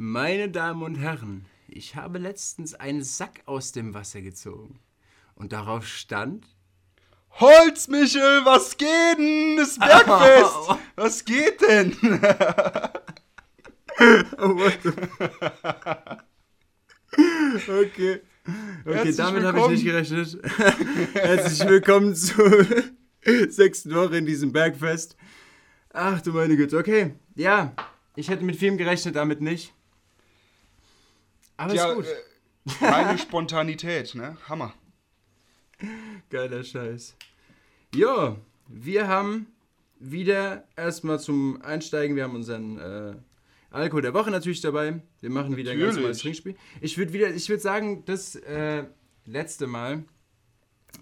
Meine Damen und Herren, ich habe letztens einen Sack aus dem Wasser gezogen. Und darauf stand. Holz, Michel, was geht denn? Das Bergfest! Was geht denn? oh. Okay. Okay, damit habe ich nicht gerechnet. Herzlich willkommen zur sechsten Woche in diesem Bergfest. Ach du meine Güte, okay. Ja, ich hätte mit vielem gerechnet, damit nicht. Aber ja, ist gut. äh, reine Spontanität, ne? Hammer. Geiler Scheiß. Jo, wir haben wieder erstmal zum Einsteigen, wir haben unseren äh, Alkohol der Woche natürlich dabei. Wir machen wieder ein ganz Natürlich. normales Trinkspiel. Ich würde wieder, ich würde sagen, das äh, letzte Mal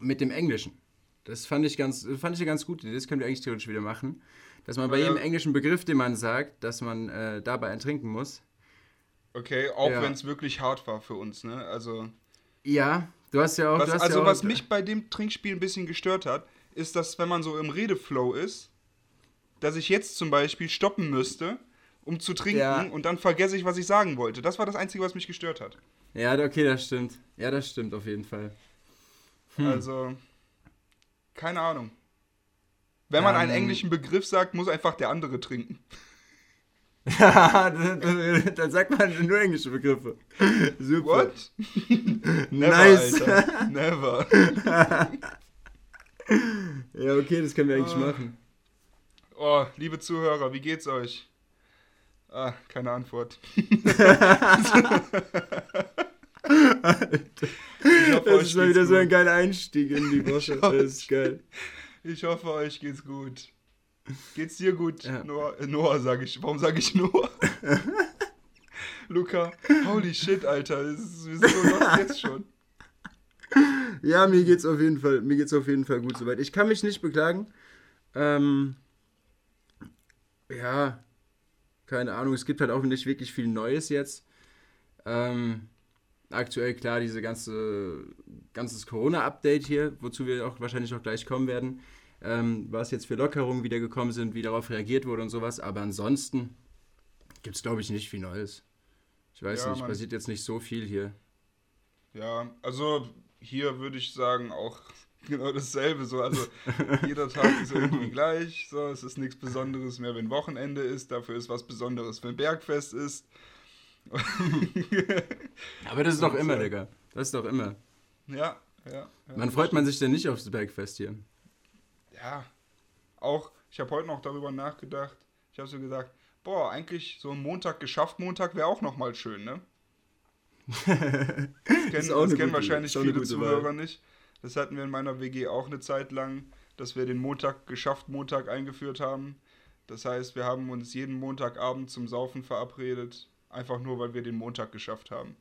mit dem Englischen. Das fand ich ganz, fand ich eine ganz gute Idee. Das können wir eigentlich theoretisch wieder machen. Dass man bei Ja. jedem englischen Begriff, den man sagt, dass man äh, dabei ein trinken muss. Okay, auch Ja. wenn es wirklich hart war für uns, ne? Also, Ja, du hast ja auch. was, also ja auch, was mich bei dem Trinkspiel ein bisschen gestört hat, ist, dass wenn man so im Redeflow ist, dass ich jetzt zum Beispiel stoppen müsste, um zu trinken Ja. und dann vergesse ich, was ich sagen wollte. Das war das Einzige, was mich gestört hat. Ja, okay, das stimmt. Ja, das stimmt auf jeden Fall. Hm. Also, keine Ahnung. Wenn man einen englischen Begriff sagt, muss einfach der andere trinken. Ja, dann, sagt man nur englische Begriffe. Super. What? Never, Nice. Alter. Never. Ja, okay, das können wir eigentlich Ah. machen. Oh, liebe Zuhörer, wie geht's euch? Ah, keine Antwort. Hoffe, Das ist mal wieder so ein gut. geiler Einstieg in die Woche. Ich Das ist geil. Ich hoffe, euch geht's gut. Geht's dir gut, Ja. Noah? Äh, Noah sage ich. Warum sage ich Noah? Luca, holy shit, Alter. Das ist, wir sind so lost jetzt schon. Ja, mir geht's auf jeden Fall, mir geht's auf jeden Fall gut soweit. Ich kann mich nicht beklagen. Ähm, ja, keine Ahnung, es gibt halt auch nicht wirklich viel Neues jetzt. Ähm, aktuell klar, diese ganze ganzes Corona-Update hier, wozu wir auch wahrscheinlich auch gleich kommen werden, ähm, was jetzt für Lockerungen wieder gekommen sind, wie darauf reagiert wurde und sowas. Aber ansonsten gibt's glaube ich nicht viel Neues. Ich weiß Ja, nicht, Mann. passiert jetzt nicht so viel hier. Ja, also hier würde ich sagen auch genau dasselbe. So, also jeder Tag ist irgendwie gleich. So, es ist nichts Besonderes mehr, wenn Wochenende ist. Dafür ist was Besonderes, wenn Bergfest ist. Aber das ist doch immer, äh, Digga. Das ist doch immer. ja, ja. ja Wann freut man sich denn nicht aufs Bergfest hier? Ja, auch, ich habe heute noch darüber nachgedacht. Ich habe so gesagt, boah, eigentlich so ein Montag geschafft, Montag wäre auch nochmal schön, ne? Das kennen, das kennen wahrscheinlich viele Zuhörer Wahl. nicht. Das hatten wir in meiner WG auch eine Zeit lang, dass wir den Montag geschafft, Montag eingeführt haben. Das heißt, wir haben uns jeden Montagabend zum Saufen verabredet, einfach nur, weil wir den Montag geschafft haben.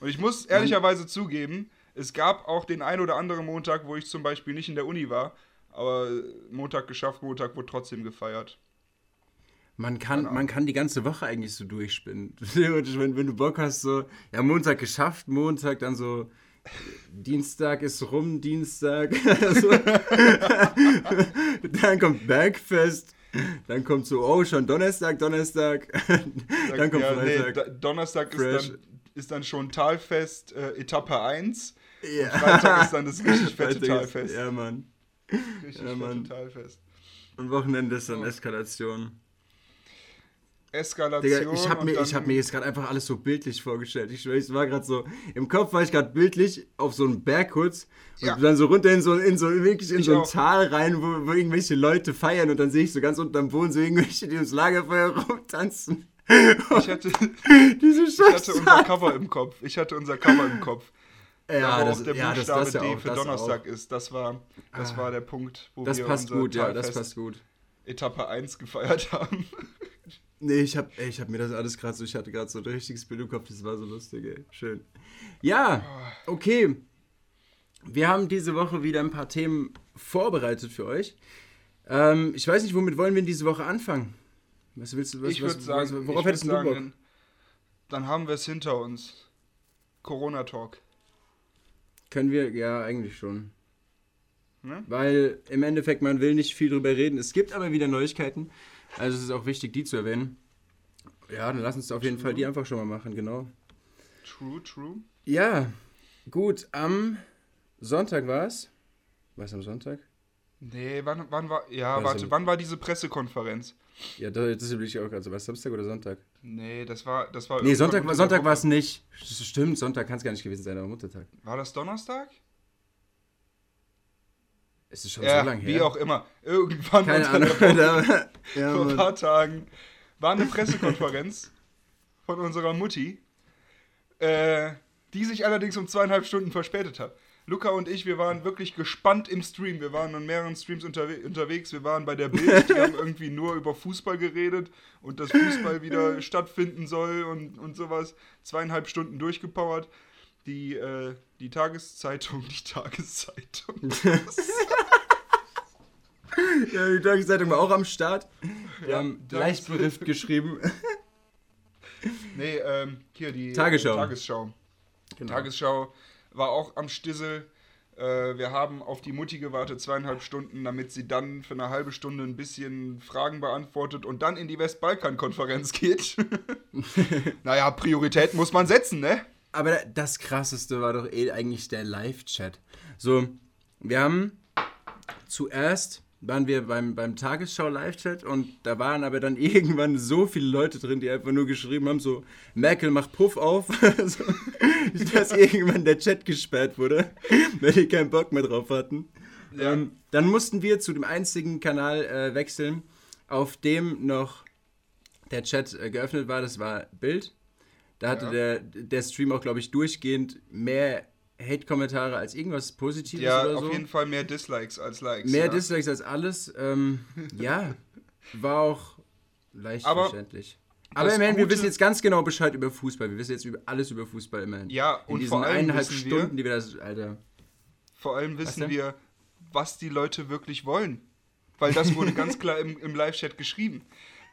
Und ich muss ehrlicherweise zugeben, es gab auch den ein oder anderen Montag, wo ich zum Beispiel nicht in der Uni war, aber Montag geschafft, Montag wurde trotzdem gefeiert. Man kann, man kann die ganze Woche eigentlich so durchspinnen. Theoretisch, wenn, wenn du Bock hast, so, ja, Montag geschafft, Montag, dann so, Dienstag ist rum, Dienstag. so. dann kommt Bergfest. Dann kommt so, oh, schon Donnerstag, Donnerstag. dann kommt ja, nee, Freitag. Da- Donnerstag Fresh. ist dann, ist dann schon Talfest, äh, Etappe 1. ja. Freitag ist dann das richtig fette Freitag ist- Talfest. Ja, Mann. Richtig ja, fette Mann. Talfest. Und Wochenende ist dann Oh. Eskalation. Eskalation. Digga, ich habe mir, ich hab mir jetzt gerade einfach alles so bildlich vorgestellt. Ich ich war gerade so, im Kopf war ich gerade bildlich auf so einem Berg kurz und Ja. dann so runter in so, in so wirklich in Ich so ein auch. Tal rein, wo, wo irgendwelche Leute feiern und dann sehe ich so ganz unten am Boden so irgendwelche, die ums Lagerfeuer rumtanzen. ich hatte, Diese ich hatte unser. Cover im Kopf. Ich hatte unser Cover im Kopf. Da, Ja, das, auch der ja, das, Buchstabe das ja D auch, für das Donnerstag auch. ist. Das war, das Ah. war der Punkt, wo Das wir passt gut, ja, das passt gut. Etappe 1 gefeiert haben. Nee, ich hab, ey, ich hab mir das alles gerade so, ich hatte gerade so ein richtiges Bild im Kopf, das war so lustig, ey. Schön. Ja, okay. Wir haben diese Woche wieder ein paar Themen vorbereitet für euch. Ähm, ich weiß nicht, womit wollen wir in diese Woche anfangen? Was willst du, was, ich würde sagen, was, ich worauf würd hättest du Bock? sagen dann haben wir es hinter uns. Corona-Talk. Können wir, ja, eigentlich schon. Ne? Weil im Endeffekt, man will nicht viel drüber reden. Es gibt aber wieder Neuigkeiten. Also es ist auch wichtig, die zu erwähnen. Ja, dann lass uns auf jeden True. Fall die einfach schon mal machen, genau. True, true. Ja, gut, am Sonntag war es. War es am Sonntag? Nee, wann, wann war. Ja, Weiß warte, wann war diese Pressekonferenz? Ja, das, das will ich auch. Also, war es Samstag oder Sonntag? Nee, das war. Das war Nee, Sonntag, Sonntag war es nicht. Stimmt, Sonntag kann es gar nicht gewesen sein, aber Muttertag. War das Donnerstag? Es ist schon Ja, so lange her. wie auch immer. Irgendwann Keine Ahnung. Woche, ja, vor ein paar Tagen war eine Pressekonferenz von unserer Mutti, äh, die sich allerdings um zweieinhalb Stunden verspätet hat. Luca und ich, wir waren wirklich gespannt im Stream. Wir waren an mehreren Streams unterwe unterwegs. Wir waren bei der Bild, die haben irgendwie nur über Fußball geredet und dass Fußball wieder stattfinden soll und, und sowas. Zweieinhalb Stunden durchgepowert. Die, äh, die Tageszeitung, die Tageszeitung. Ja, die Tageszeitung war auch am Start. Wir Ja, haben Leichtbericht geschrieben. Nee, ähm, hier die Tagesschau. Äh, Tagesschau. Genau. Tagesschau war auch am Stissel. Äh, wir haben auf die Mutti gewartet, zweieinhalb Stunden, damit sie dann für eine halbe Stunde ein bisschen Fragen beantwortet und dann in die Westbalkan-Konferenz geht. naja, Priorität muss man setzen, ne? Aber das krasseste war doch eh eigentlich der Live-Chat. So, wir haben zuerst waren wir beim, beim Tagesschau Live-Chat und da waren aber dann irgendwann so viele Leute drin, die einfach nur geschrieben haben, so, Merkel macht Puff auf, so, dass irgendwann der Chat gesperrt wurde, weil die keinen Bock mehr drauf hatten. Ja. Ähm, dann mussten wir zu dem einzigen Kanal äh, wechseln, auf dem noch der Chat äh, geöffnet war, das war Bild. Da hatte Ja. der, der Stream auch, glaube ich, durchgehend mehr Hate-Kommentare als irgendwas Positives Ja, oder auf so. jeden Fall mehr Dislikes als Likes. Mehr ja. Dislikes als alles. Ähm, ja, war auch leicht Aber verständlich. Aber immerhin, wir wissen jetzt ganz genau Bescheid über Fußball. Wir wissen jetzt über alles über Fußball immerhin. Ja, In und diesen vor allem eineinhalb wissen Stunden, wir, die wir das, Alter. vor allem wissen denn? wir, was die Leute wirklich wollen. Weil das wurde ganz klar im, im Live-Chat geschrieben.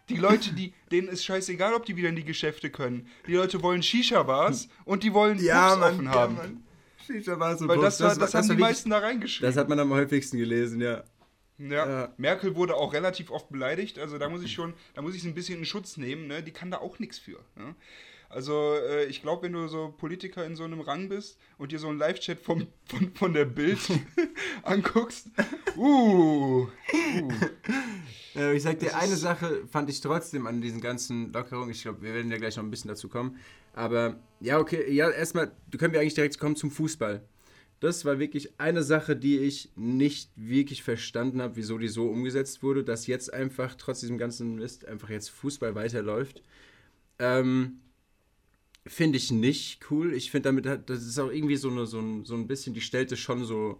Die Leute, die, denen ist scheißegal, ob die wieder in die Geschäfte können. Die Leute wollen Shisha-Bars und die wollen Pubs offen haben. Shisha war so Weil das, war, das, haben die war wirklich- meisten da reingeschrieben. Das hat man am häufigsten gelesen, ja. ja. ja. Merkel wurde auch relativ oft beleidigt, also da muss ich schon, da muss ich sie ein bisschen in Schutz nehmen, ne? die kann da auch nichts für. Ne? Also äh, ich glaube, wenn du so Politiker in so einem Rang bist und dir so einen Live-Chat von, von der Bild anguckst, uh, uh, Äh, ich sag dir, eine Sache fand ich trotzdem an diesen ganzen Lockerungen. Ich glaube, wir werden ja gleich noch ein bisschen dazu kommen. Aber ja, okay, ja, erstmal, du können wir eigentlich direkt kommen zum Fußball. Das war wirklich eine Sache, die ich nicht wirklich verstanden habe, wieso die so umgesetzt wurde, dass jetzt einfach trotz diesem ganzen Mist einfach jetzt Fußball weiterläuft. Ähm, finde ich nicht cool. Ich finde damit, das ist auch irgendwie so, eine, so, ein, so ein bisschen, die stellte schon so.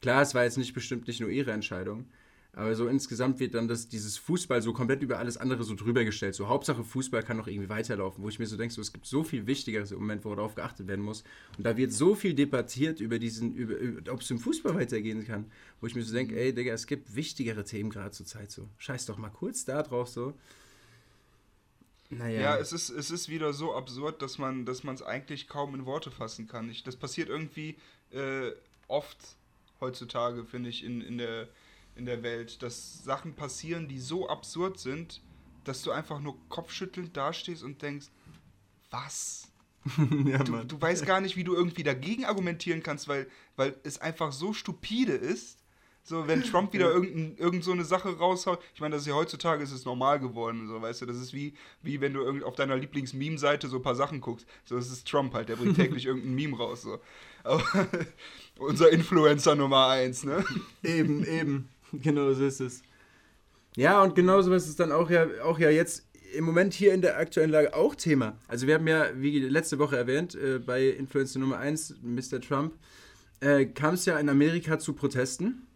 Klar, es war jetzt nicht bestimmt nicht nur ihre Entscheidung, aber so insgesamt wird dann das, dieses Fußball so komplett über alles andere so drüber gestellt. So Hauptsache Fußball kann noch irgendwie weiterlaufen, wo ich mir so denke, so, es gibt so viel Wichtigeres im Moment, worauf geachtet werden muss. Und da wird so viel debattiert über diesen, über, über ob es im Fußball weitergehen kann, wo ich mir so denke, ey Digga, es gibt wichtigere Themen gerade zur Zeit so. Scheiß doch mal kurz da drauf so. Naja. Ja, es ist, es ist wieder so absurd, dass man es eigentlich kaum in Worte fassen kann. Ich, das passiert irgendwie äh, oft heutzutage, finde ich, in, in, der, in der Welt, dass Sachen passieren, die so absurd sind, dass du einfach nur kopfschüttelnd dastehst und denkst, was? ja, Du, du weißt gar nicht, wie du irgendwie dagegen argumentieren kannst, weil, weil es einfach so stupide ist. So, wenn Trump wieder irgendein, irgend so eine Sache raushaut, ich meine, das ist ja heutzutage ist es normal geworden, so, weißt du, das ist wie, wie wenn du irgend auf deiner Lieblings-Meme-Seite so ein paar Sachen guckst. So, das ist Trump halt, der bringt täglich irgendein Meme raus, so. Aber unser Influencer Nummer eins, ne? Eben, eben. Genau so ist es. Ja, und genauso ist es dann auch ja, auch ja jetzt im Moment hier in der aktuellen Lage auch Thema. Also wir haben ja, wie letzte Woche erwähnt, äh, bei Influencer Nummer 1, Mr. Trump, äh, kam es ja in Amerika zu Protesten.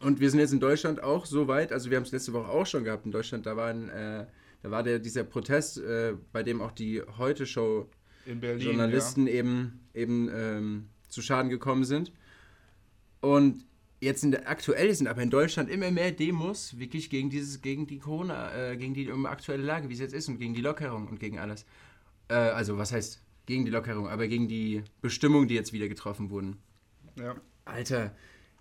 Und wir sind jetzt in Deutschland auch so weit, also wir haben es letzte Woche auch schon gehabt in Deutschland, da war, ein, äh, da war der, dieser Protest, äh, bei dem auch die Heute-Show In Berlin. Journalisten eben, eben ähm, zu Schaden gekommen sind. Und jetzt in der, aktuell sind aber in Deutschland immer mehr Demos wirklich gegen dieses, gegen die Corona, äh, gegen die um, aktuelle Lage, wie es jetzt ist und gegen die Lockerung und gegen alles. Äh, also was heißt gegen die Lockerung, aber gegen die Bestimmungen, die jetzt wieder getroffen wurden. Ja. ja. Alter,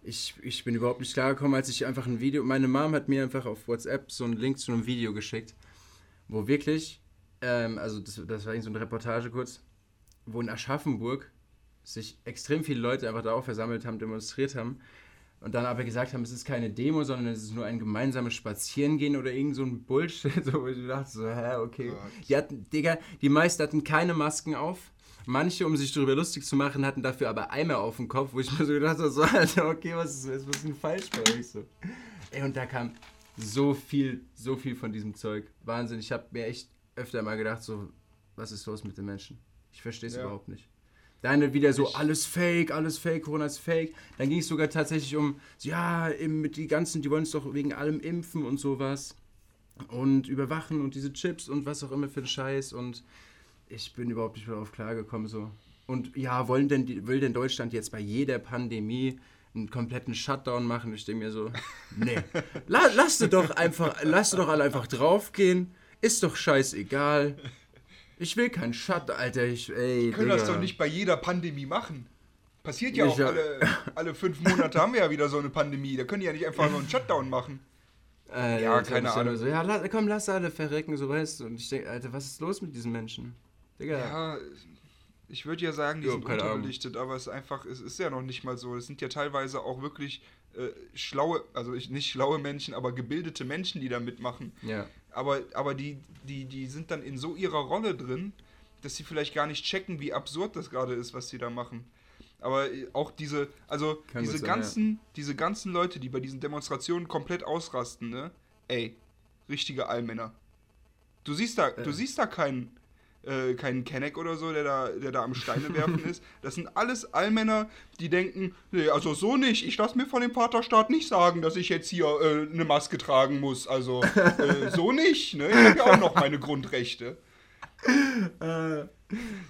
ich, ich bin überhaupt nicht klargekommen, als ich einfach ein Video, meine Mom hat mir einfach auf WhatsApp so einen Link zu einem Video geschickt, wo wirklich ähm, also das, das war so eine Reportage kurz, wo in Aschaffenburg sich extrem viele Leute einfach darauf versammelt haben, demonstriert haben und dann aber gesagt haben, es ist keine Demo, sondern es ist nur ein gemeinsames Spazierengehen oder irgend so ein Bullshit, so, wo ich dachte so, hä, okay. Die hatten, Digga, die meisten hatten keine Masken auf. Manche, um sich darüber lustig zu machen, hatten dafür aber Eimer auf dem Kopf, wo ich mir so gedacht habe, so, Alter, okay, was ist, was ist denn falsch bei euch so? Ey, und da kam so viel, so viel von diesem Zeug. Wahnsinn, ich habe mir echt öfter mal gedacht, so, was ist los mit den Menschen? Ich verstehe es ja. überhaupt nicht. Dann wieder so, alles fake, alles fake, Corona ist fake. Dann ging es sogar tatsächlich um, ja, mit die ganzen, die wollen es doch wegen allem impfen und sowas. Und überwachen und diese Chips und was auch immer für ein Scheiß. Und ich bin überhaupt nicht mehr darauf klargekommen. So. Und ja, wollen denn, will denn Deutschland jetzt bei jeder Pandemie einen kompletten Shutdown machen? Ich denke mir so, nee. La, lasst doch einfach, lasst doch alle einfach draufgehen. Ist doch scheißegal. Ich will keinen Shut, Alter. Ich, ey, Die können Digga. das doch nicht bei jeder Pandemie machen. Passiert ja auch alle, alle fünf Monate haben wir ja wieder so eine Pandemie. Da können die ja nicht einfach nur einen Shutdown machen. Äh, ja, keine Ahnung. So, ja, komm, lass alle verrecken, so weißt du. Und ich denke, Alter, was ist los mit diesen Menschen? Digga. Ja, ich würde ja sagen, die jo, sind unterbelichtet, aber es ist einfach, es ist ja noch nicht mal so. Es sind ja teilweise auch wirklich äh, schlaue, also nicht schlaue Menschen, aber gebildete Menschen, die da mitmachen. Ja. Aber, aber die, die, die sind dann in so ihrer Rolle drin, dass sie vielleicht gar nicht checken, wie absurd das gerade ist, was sie da machen. Aber äh, auch diese, also Kann diese sein, ganzen, ja. diese ganzen Leute, die bei diesen Demonstrationen komplett ausrasten, ne? Ey, richtige Allmänner. Du siehst da, äh. du siehst da keinen, äh, keinen Kenneck oder so, der da, der da am Steine werfen ist. Das sind alles Allmänner, die denken, nee, also so nicht. Ich lasse mir von dem Vaterstaat nicht sagen, dass ich jetzt hier äh, eine Maske tragen muss. Also äh, so nicht. Ne? Ich habe ja auch noch meine Grundrechte. Äh,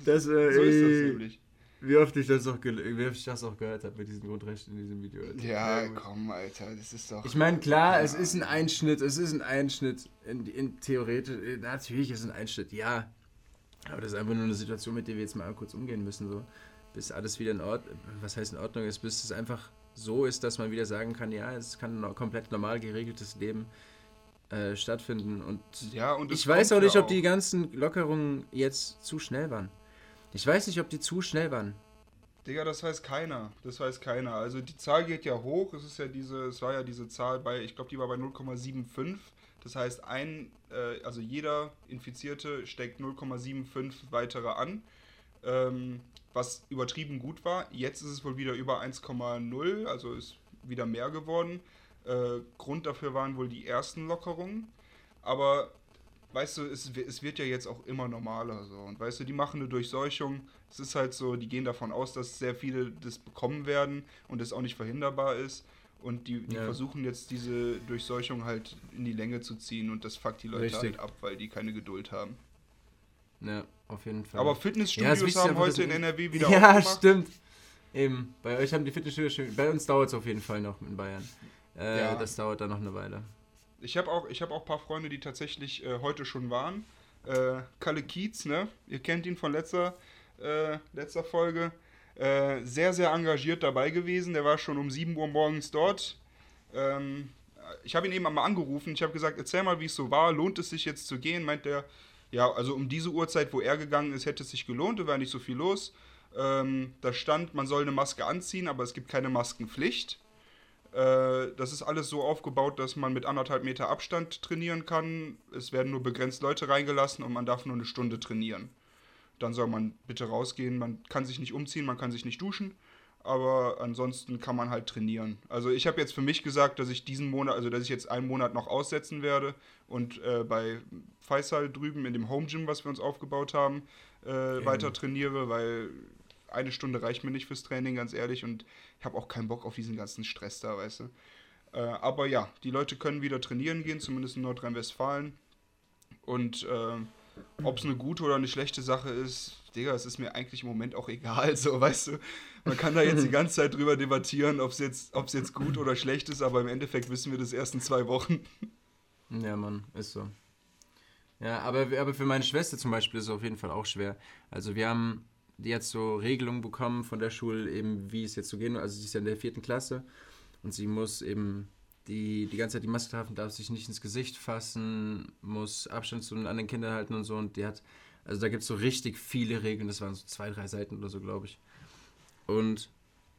das, äh, so ist das nämlich. Wie oft ich das auch, wie oft ich das auch gehört habe mit diesen Grundrechten in diesem Video. Alter. Ja, ja komm, Alter, das ist doch. Ich meine, klar, ja. es ist ein Einschnitt, es ist ein Einschnitt in, in theoretisch, natürlich ist es ein Einschnitt, ja. Aber das ist einfach nur eine Situation, mit der wir jetzt mal kurz umgehen müssen, so. Bis alles wieder in Ordnung, was heißt in Ordnung ist, bis es einfach so ist, dass man wieder sagen kann, ja, es kann ein komplett normal geregeltes Leben äh, stattfinden. Und, ja, und ich weiß auch nicht, ob die ganzen Lockerungen jetzt zu schnell waren. Ich weiß nicht, ob die zu schnell waren. Digga, das weiß keiner. Das weiß keiner. Also die Zahl geht ja hoch. Es ist ja diese, es war ja diese Zahl bei, ich glaube, die war bei 0,75. Das heißt, ein, äh, also jeder Infizierte steckt 0,75 weitere an, ähm, was übertrieben gut war. Jetzt ist es wohl wieder über 1,0, also ist wieder mehr geworden. Äh, Grund dafür waren wohl die ersten Lockerungen. Aber weißt du, es, es wird ja jetzt auch immer normaler so. Und weißt du, die machen eine Durchseuchung. Es ist halt so, die gehen davon aus, dass sehr viele das bekommen werden und es auch nicht verhinderbar ist. Und die, die ja. versuchen jetzt diese Durchseuchung halt in die Länge zu ziehen und das fuckt die Leute Richtig. halt ab, weil die keine Geduld haben. Ja, auf jeden Fall. Aber Fitnessstudios ja, haben heute in NRW wieder Ja, stimmt. Eben, bei euch haben die Fitnessstudios, bei uns dauert es auf jeden Fall noch in Bayern. Äh, ja. Das dauert dann noch eine Weile. Ich habe auch, hab auch ein paar Freunde, die tatsächlich äh, heute schon waren. Äh, Kalle Kiez, ne? Ihr kennt ihn von letzter, äh, letzter Folge. Äh, sehr, sehr engagiert dabei gewesen. Der war schon um 7 Uhr morgens dort. Ähm, ich habe ihn eben einmal angerufen. Ich habe gesagt, erzähl mal, wie es so war. Lohnt es sich jetzt zu gehen? Meint er, ja, also um diese Uhrzeit, wo er gegangen ist, hätte es sich gelohnt. Da war nicht so viel los. Ähm, da stand, man soll eine Maske anziehen, aber es gibt keine Maskenpflicht. Äh, das ist alles so aufgebaut, dass man mit anderthalb Meter Abstand trainieren kann. Es werden nur begrenzt Leute reingelassen und man darf nur eine Stunde trainieren dann soll man bitte rausgehen. Man kann sich nicht umziehen, man kann sich nicht duschen, aber ansonsten kann man halt trainieren. Also ich habe jetzt für mich gesagt, dass ich diesen Monat, also dass ich jetzt einen Monat noch aussetzen werde und äh, bei Faisal drüben in dem Home Gym, was wir uns aufgebaut haben, äh, weiter trainiere, weil eine Stunde reicht mir nicht fürs Training, ganz ehrlich, und ich habe auch keinen Bock auf diesen ganzen Stress da, weißt du. Äh, aber ja, die Leute können wieder trainieren gehen, zumindest in Nordrhein-Westfalen. Und äh, ob es eine gute oder eine schlechte Sache ist, Digga, es ist mir eigentlich im Moment auch egal, so, weißt du. Man kann da jetzt die ganze Zeit drüber debattieren, ob es jetzt, jetzt gut oder schlecht ist, aber im Endeffekt wissen wir das erst in zwei Wochen. Ja, Mann, ist so. Ja, aber, aber für meine Schwester zum Beispiel ist es auf jeden Fall auch schwer. Also wir haben jetzt so Regelungen bekommen von der Schule, eben wie es jetzt so gehen. Also sie ist ja in der vierten Klasse und sie muss eben die die ganze Zeit die Maske tragen, darf sich nicht ins Gesicht fassen, muss Abstand zu den anderen Kindern halten und so. Und die hat, also da gibt es so richtig viele Regeln, das waren so zwei, drei Seiten oder so, glaube ich. Und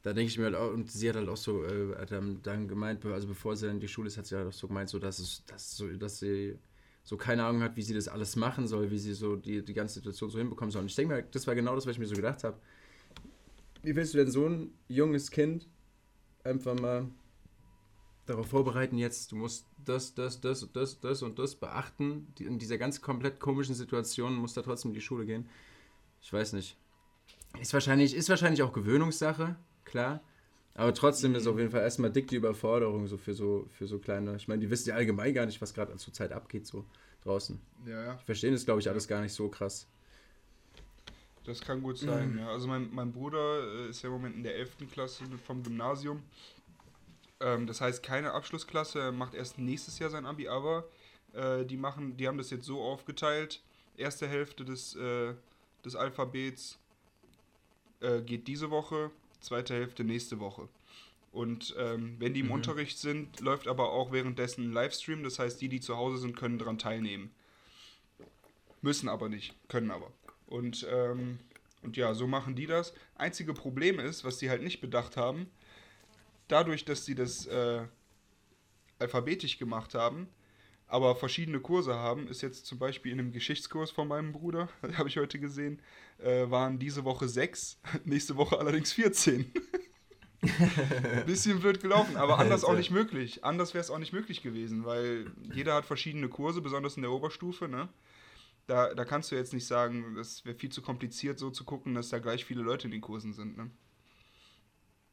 da denke ich mir halt auch, und sie hat halt auch so, äh, hat dann, dann gemeint, also bevor sie in die Schule ist, hat sie halt auch so gemeint, so, dass, es, dass, so, dass sie so keine Ahnung hat, wie sie das alles machen soll, wie sie so die, die ganze Situation so hinbekommen soll. Und ich denke mir, das war genau das, was ich mir so gedacht habe. Wie willst du denn so ein junges Kind einfach mal darauf vorbereiten, jetzt, du musst das, das, das, das, das und das beachten. In dieser ganz komplett komischen Situation muss da trotzdem in die Schule gehen. Ich weiß nicht. Ist wahrscheinlich, ist wahrscheinlich auch Gewöhnungssache, klar. Aber trotzdem ist auf jeden Fall erstmal dick die Überforderung so für so, für so kleine. Ich meine, die wissen ja allgemein gar nicht, was gerade zur Zeit abgeht, so draußen. Ja, ja. Die verstehen das, glaube ich, alles gar nicht so krass. Das kann gut sein, mhm. ja. Also mein, mein Bruder äh, ist ja im Moment in der 11. Klasse vom Gymnasium. Ähm, das heißt, keine Abschlussklasse, macht erst nächstes Jahr sein Abi, aber äh, die machen, die haben das jetzt so aufgeteilt. Erste Hälfte des, äh, des Alphabets äh, geht diese Woche, zweite Hälfte nächste Woche. Und ähm, wenn die im mhm. Unterricht sind, läuft aber auch währenddessen ein Livestream. Das heißt, die, die zu Hause sind, können daran teilnehmen. Müssen aber nicht, können aber. Und, ähm, und ja, so machen die das. Einzige Problem ist, was die halt nicht bedacht haben, dadurch, dass sie das äh, alphabetisch gemacht haben, aber verschiedene Kurse haben, ist jetzt zum Beispiel in einem Geschichtskurs von meinem Bruder, habe ich heute gesehen, äh, waren diese Woche sechs, nächste Woche allerdings 14. Bisschen blöd gelaufen, aber anders auch nicht möglich. Anders wäre es auch nicht möglich gewesen, weil jeder hat verschiedene Kurse, besonders in der Oberstufe, ne? Da, da kannst du jetzt nicht sagen, das wäre viel zu kompliziert, so zu gucken, dass da gleich viele Leute in den Kursen sind, ne?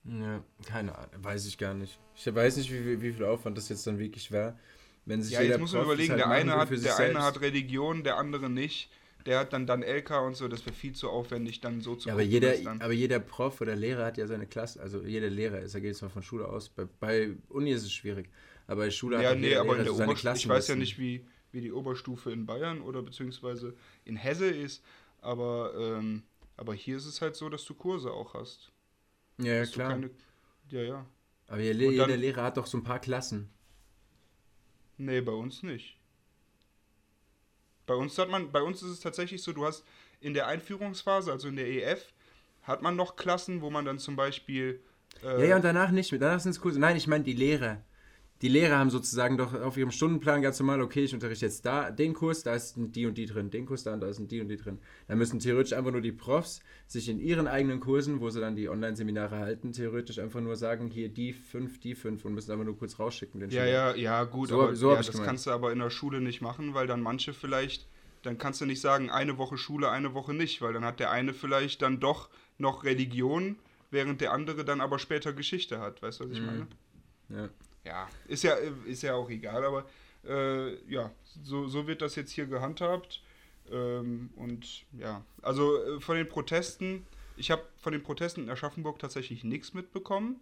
Ja, keine Ahnung, weiß ich gar nicht. Ich weiß nicht, wie, wie viel Aufwand das jetzt dann wirklich war. Wenn sich ja, jetzt muss man überlegen, halt der, eine hat, der eine hat Religion, der andere nicht. Der hat dann dann LK und so, das wäre viel zu aufwendig, dann so zu ja, aber jeder, aber jeder Prof oder Lehrer hat ja seine Klasse, also jeder Lehrer ist, da geht es mal von Schule aus. Bei, bei Uni ist es schwierig, aber bei Schule ja, hat nee, aber Lehrer in der so seine Klassen. Ich weiß ja nicht, wie, wie die Oberstufe in Bayern oder beziehungsweise in Hesse ist, aber, ähm, aber hier ist es halt so, dass du Kurse auch hast. Ja, ja klar. Keine, ja, ja. Aber jeder, jeder Lehrer hat doch so ein paar Klassen. Nee, bei uns nicht. Bei uns hat man, bei uns ist es tatsächlich so, du hast in der Einführungsphase, also in der EF, hat man noch Klassen, wo man dann zum Beispiel. Äh ja, ja, und danach nicht mehr. Danach sind es Kurse. Nein, ich meine die Lehrer die Lehrer haben sozusagen doch auf ihrem Stundenplan ganz normal, okay, ich unterrichte jetzt da den Kurs, da ist die und die drin, den Kurs da und da sind die und die drin. Da müssen theoretisch einfach nur die Profs sich in ihren eigenen Kursen, wo sie dann die Online-Seminare halten, theoretisch einfach nur sagen, hier die fünf, die fünf und müssen einfach nur kurz rausschicken. Den ja, ja, ja, gut, so, aber so ja, das gemeint. kannst du aber in der Schule nicht machen, weil dann manche vielleicht, dann kannst du nicht sagen, eine Woche Schule, eine Woche nicht, weil dann hat der eine vielleicht dann doch noch Religion, während der andere dann aber später Geschichte hat. Weißt du, was ich mhm. meine? Ja ja, ist ja, ist ja auch egal, aber äh, ja, so, so wird das jetzt hier gehandhabt. Ähm, und ja, also äh, von den Protesten, ich habe von den Protesten in Aschaffenburg tatsächlich nichts mitbekommen.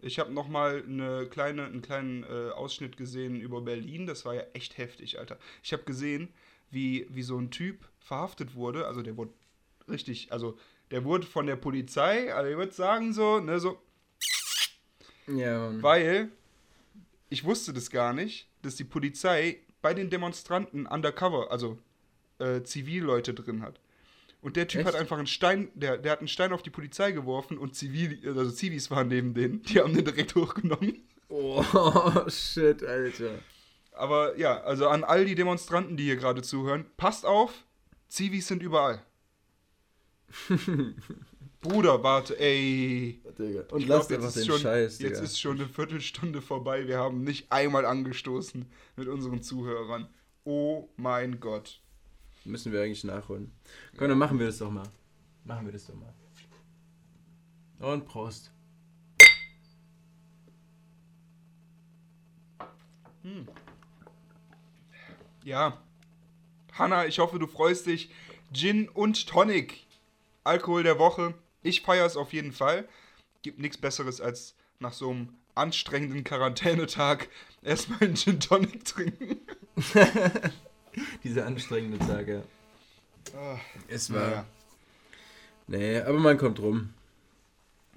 Ich habe nochmal eine kleine, einen kleinen äh, Ausschnitt gesehen über Berlin. Das war ja echt heftig, Alter. Ich habe gesehen, wie, wie so ein Typ verhaftet wurde. Also der wurde richtig, also der wurde von der Polizei, also ich würde sagen so, ne, so. Ja. Weil ich wusste das gar nicht, dass die Polizei bei den Demonstranten undercover, also äh, Zivilleute drin hat. Und der Typ Echt? hat einfach einen Stein, der, der hat einen Stein auf die Polizei geworfen und Zivil, also Zivis waren neben denen. Die haben den direkt hochgenommen. Oh, shit, Alter. Aber ja, also an all die Demonstranten, die hier gerade zuhören, passt auf, Zivis sind überall. Bruder, warte, ey. Digga. Und ich lass glaub, einfach den schon, Scheiß, Digga. Jetzt ist schon eine Viertelstunde vorbei. Wir haben nicht einmal angestoßen mit unseren Zuhörern. Oh mein Gott. Müssen wir eigentlich nachholen. Komm, dann machen wir das doch mal. Machen wir das doch mal. Und Prost. Hm. Ja. Hanna, ich hoffe, du freust dich. Gin und Tonic. Alkohol der Woche. Ich feiere es auf jeden Fall. Gibt nichts Besseres als nach so einem anstrengenden Quarantänetag erstmal einen Gin Tonic trinken. Diese anstrengende Tage. Ach, es war. Ja. Nee, aber man kommt rum.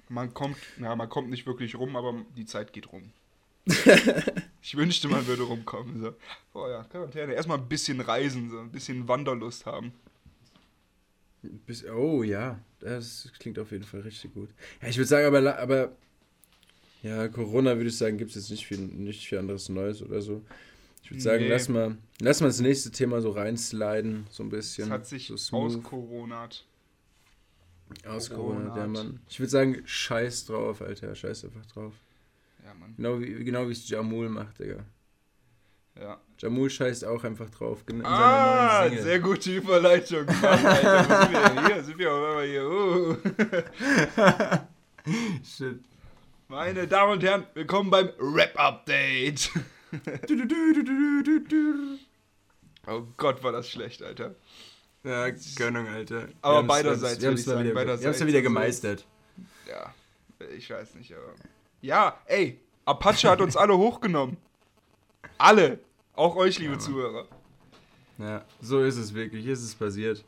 Man kommt, ja, man kommt nicht wirklich rum, aber die Zeit geht rum. Ich wünschte, man würde rumkommen. So. Oh ja, Quarantäne. Erstmal ein bisschen reisen, so ein bisschen Wanderlust haben. Bis, oh ja, das klingt auf jeden Fall richtig gut. Ja, ich würde sagen, aber, aber ja, Corona würde ich sagen, gibt es jetzt nicht viel, nicht viel anderes Neues oder so. Ich würde sagen, nee. lass, mal, lass mal das nächste Thema so reinsliden, so ein bisschen. Das hat sich so aus Corona. Aus Corona, der Mann. Ich würde sagen, scheiß drauf, Alter. Scheiß einfach drauf. Ja, Mann. Genau wie, genau wie es Jamul macht, Digga. Ja. Jamul scheißt auch einfach drauf. In ah, sehr gute Überleitung. Mann, Alter, sind wir hier? Sind wir auf einmal hier? Uh. Shit. Meine Damen und Herren, willkommen beim Rap-Update. oh Gott, war das schlecht, Alter. Ja, Gönnung, Alter. Aber beiderseits, wir haben es wieder, wieder, wieder gemeistert. Ja, ich weiß nicht, aber... Ja, ey, Apache hat uns alle hochgenommen. Alle. Auch euch, liebe ja, Zuhörer. Ja, so ist es wirklich. Ist es passiert.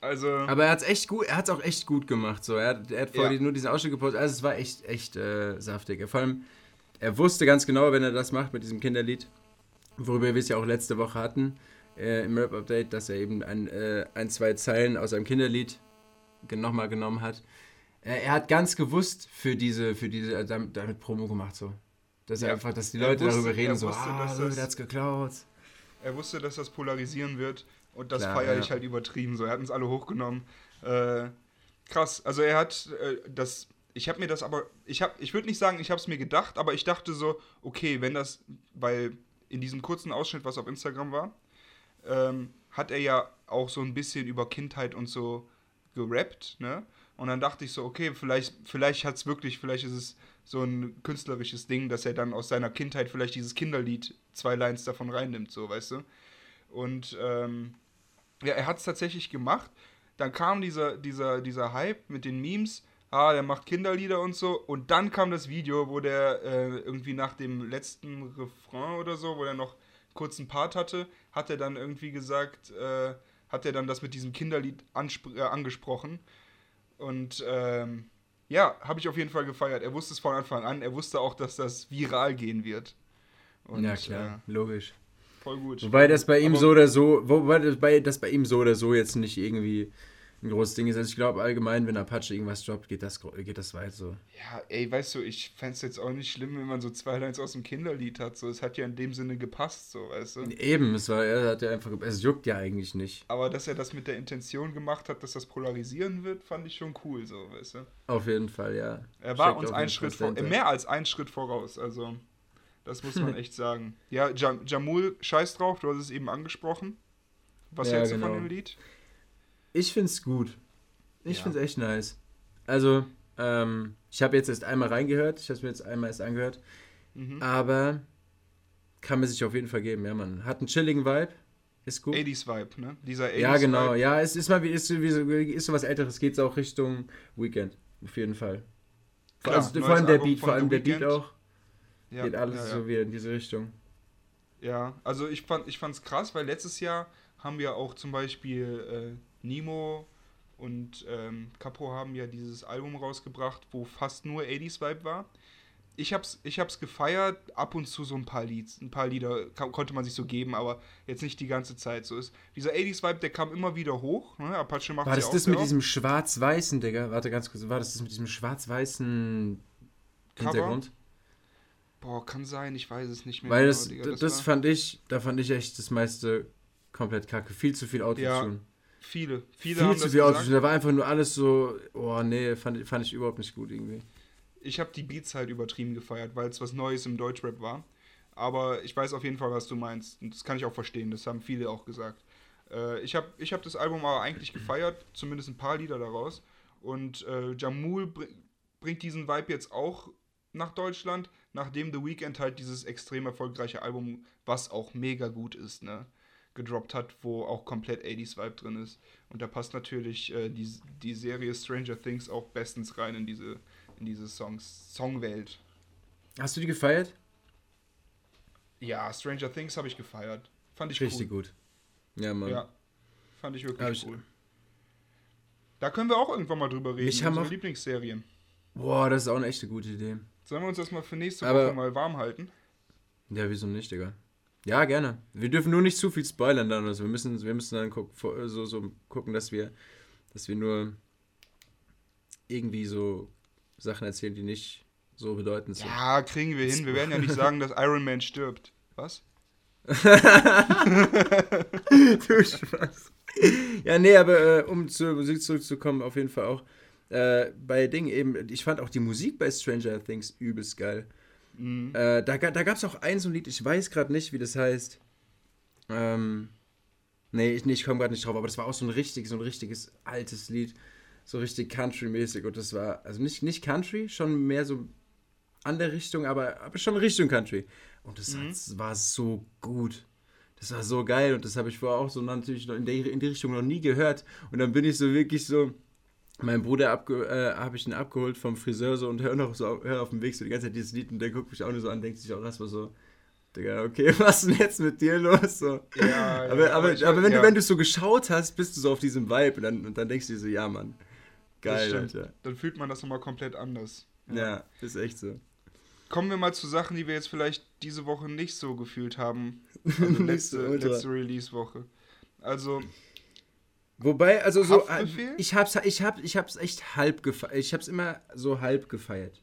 Also. Aber er hat es echt gut, er hat auch echt gut gemacht. So. Er, hat, er hat ja. nur diesen Ausschnitt gepostet. Also es war echt, echt äh, saftig. Vor allem, er wusste ganz genau, wenn er das macht mit diesem Kinderlied, worüber wir es ja auch letzte Woche hatten, äh, im Rap-Update, dass er eben ein, äh, ein, zwei Zeilen aus einem Kinderlied nochmal genommen hat. Er hat ganz gewusst für diese, für diese, äh, damit, damit Promo gemacht so. Dass er ja. einfach, dass die Leute wusste, darüber reden, so, wusste, ah, Leute hat's geklaut. Er wusste, dass das polarisieren wird und das feiere ja. ich halt übertrieben so. Er hat uns alle hochgenommen. Äh, krass, also er hat äh, das, ich habe mir das aber, ich habe, ich würde nicht sagen, ich habe es mir gedacht, aber ich dachte so, okay, wenn das, weil in diesem kurzen Ausschnitt, was auf Instagram war, ähm, hat er ja auch so ein bisschen über Kindheit und so gerappt, ne? Und dann dachte ich so, okay, vielleicht, vielleicht hat es wirklich, vielleicht ist es so ein künstlerisches Ding, dass er dann aus seiner Kindheit vielleicht dieses Kinderlied zwei Lines davon reinnimmt, so, weißt du? Und ähm, ja, er hat es tatsächlich gemacht. Dann kam dieser, dieser, dieser Hype mit den Memes, ah, der macht Kinderlieder und so. Und dann kam das Video, wo der äh, irgendwie nach dem letzten Refrain oder so, wo er noch kurz einen Part hatte, hat er dann irgendwie gesagt, äh, hat er dann das mit diesem Kinderlied äh, angesprochen. Und ähm, ja, habe ich auf jeden Fall gefeiert. Er wusste es von Anfang an. Er wusste auch, dass das viral gehen wird. Und, ja, klar, äh, logisch. Voll gut. Wobei das bei ihm Aber so oder so, wobei das bei, das bei ihm so oder so jetzt nicht irgendwie ein großes Ding ist. Also ich glaube allgemein, wenn Apache irgendwas droppt, geht das, geht das weit so. Ja, ey, weißt du, ich fände es jetzt auch nicht schlimm, wenn man so zwei Lines aus dem Kinderlied hat. So, es hat ja in dem Sinne gepasst, so, weißt du. Eben, es war, er hat ja einfach, es juckt ja eigentlich nicht. Aber dass er das mit der Intention gemacht hat, dass das polarisieren wird, fand ich schon cool, so, weißt du. Auf jeden Fall, ja. Er war Steckt uns einen Schritt vor, äh, mehr als einen Schritt voraus, also. Das muss man echt sagen. Ja, Jam Jamul, scheiß drauf, du hast es eben angesprochen. Was ja, hältst du genau. von dem Lied? Ich find's gut. Ich ja. finde es echt nice. Also, ähm, ich habe jetzt erst einmal reingehört. Ich habe es mir jetzt einmal erst angehört. Mhm. Aber kann man sich auf jeden Fall geben, ja, man. Hat einen chilligen Vibe. Ist gut. 80s Vibe, ne? Dieser 80s Ja, genau. Vibe. Ja, es ist mal wie, ist, wie, ist so was Älteres. Geht es auch Richtung Weekend. Auf jeden Fall. Klar, also, vor allem der Beat, vor allem der Beat auch. Ja, geht alles ja, ja. so wieder in diese Richtung. Ja, also ich fand ich fand's krass, weil letztes Jahr haben wir auch zum Beispiel äh, Nemo und ähm, Capo haben ja dieses Album rausgebracht, wo fast nur 80s Vibe war. Ich hab's, ich hab's gefeiert, ab und zu so ein paar Lieds, ein paar Lieder konnte man sich so geben, aber jetzt nicht die ganze Zeit. So ist dieser 80s Vibe, der kam immer wieder hoch. Ne? Apache macht War das das mit diesem schwarz-weißen, Digga? Warte ganz kurz, war das das mit diesem schwarz-weißen Hintergrund? Boah, kann sein, ich weiß es nicht mehr. Weil genau, das, Digga, das, das fand ich, da fand ich echt das meiste komplett kacke. Viel zu viel Autotune. Ja, Viele, viele Viel zu viel Autos. Da war einfach nur alles so, oh nee, fand, fand ich überhaupt nicht gut irgendwie. Ich habe die Beats halt übertrieben gefeiert, weil es was Neues im Deutschrap war. Aber ich weiß auf jeden Fall, was du meinst. Und das kann ich auch verstehen. Das haben viele auch gesagt. Äh, ich habe ich hab das Album aber eigentlich gefeiert, zumindest ein paar Lieder daraus. Und äh, Jamul br bringt diesen Vibe jetzt auch nach Deutschland, nachdem The Weeknd halt dieses extrem erfolgreiche Album, was auch mega gut ist, ne? Gedroppt hat, wo auch komplett 80s Vibe drin ist. Und da passt natürlich äh, die, die Serie Stranger Things auch bestens rein in diese, in diese Songs, Songwelt. Hast du die gefeiert? Ja, Stranger Things habe ich gefeiert. Fand ich Richtig cool. gut. Ja, Mann. Ja, fand ich wirklich ich cool. Da können wir auch irgendwann mal drüber reden. Ich habe auch Lieblingsserien. Boah, das ist auch eine echte gute Idee. Sollen wir uns das mal für nächste Aber Woche mal warm halten? Ja, wieso nicht, Digga? Ja, gerne. Wir dürfen nur nicht zu viel spoilern dann. Also wir müssen, wir müssen dann guck, so, so gucken, dass wir, dass wir nur irgendwie so Sachen erzählen, die nicht so bedeutend sind. Ja, kriegen wir hin. Wir werden ja nicht sagen, dass Iron Man stirbt. Was? du Spaß. Ja, nee, aber äh, um zur Musik zurückzukommen, auf jeden Fall auch. Äh, bei Dingen eben, ich fand auch die Musik bei Stranger Things übelst geil. Mhm. Äh, da da gab es auch ein so ein Lied, ich weiß gerade nicht, wie das heißt. Ähm, nee, ich, nee, ich komme gerade nicht drauf, aber das war auch so ein richtig, so ein richtiges altes Lied. So richtig Country-mäßig. Und das war, also nicht, nicht Country, schon mehr so an der Richtung, aber, aber schon Richtung Country. Und das, mhm. das war so gut. Das war so geil und das habe ich vorher auch so natürlich in, der, in die Richtung noch nie gehört. Und dann bin ich so wirklich so, mein Bruder äh, habe ich ihn abgeholt vom Friseur so und höre noch so hör auf dem Weg so die ganze Zeit dieses Lied und der guckt mich auch nur so an, denkt sich auch erstmal so, Digga, okay, was ist denn jetzt mit dir los? So. Ja, aber, ja, aber, aber, aber wenn ja. du wenn du so geschaut hast, bist du so auf diesem Vibe und dann, und dann denkst du dir so, ja Mann, geil, Alter. Dann fühlt man das nochmal komplett anders. Ja. ja, ist echt so. Kommen wir mal zu Sachen, die wir jetzt vielleicht diese Woche nicht so gefühlt haben. Also letzte, letzte Release-Woche. Also, Wobei, also so, äh, ich hab's, ich hab, ich hab's echt halb gefeiert. Ich hab's immer so halb gefeiert.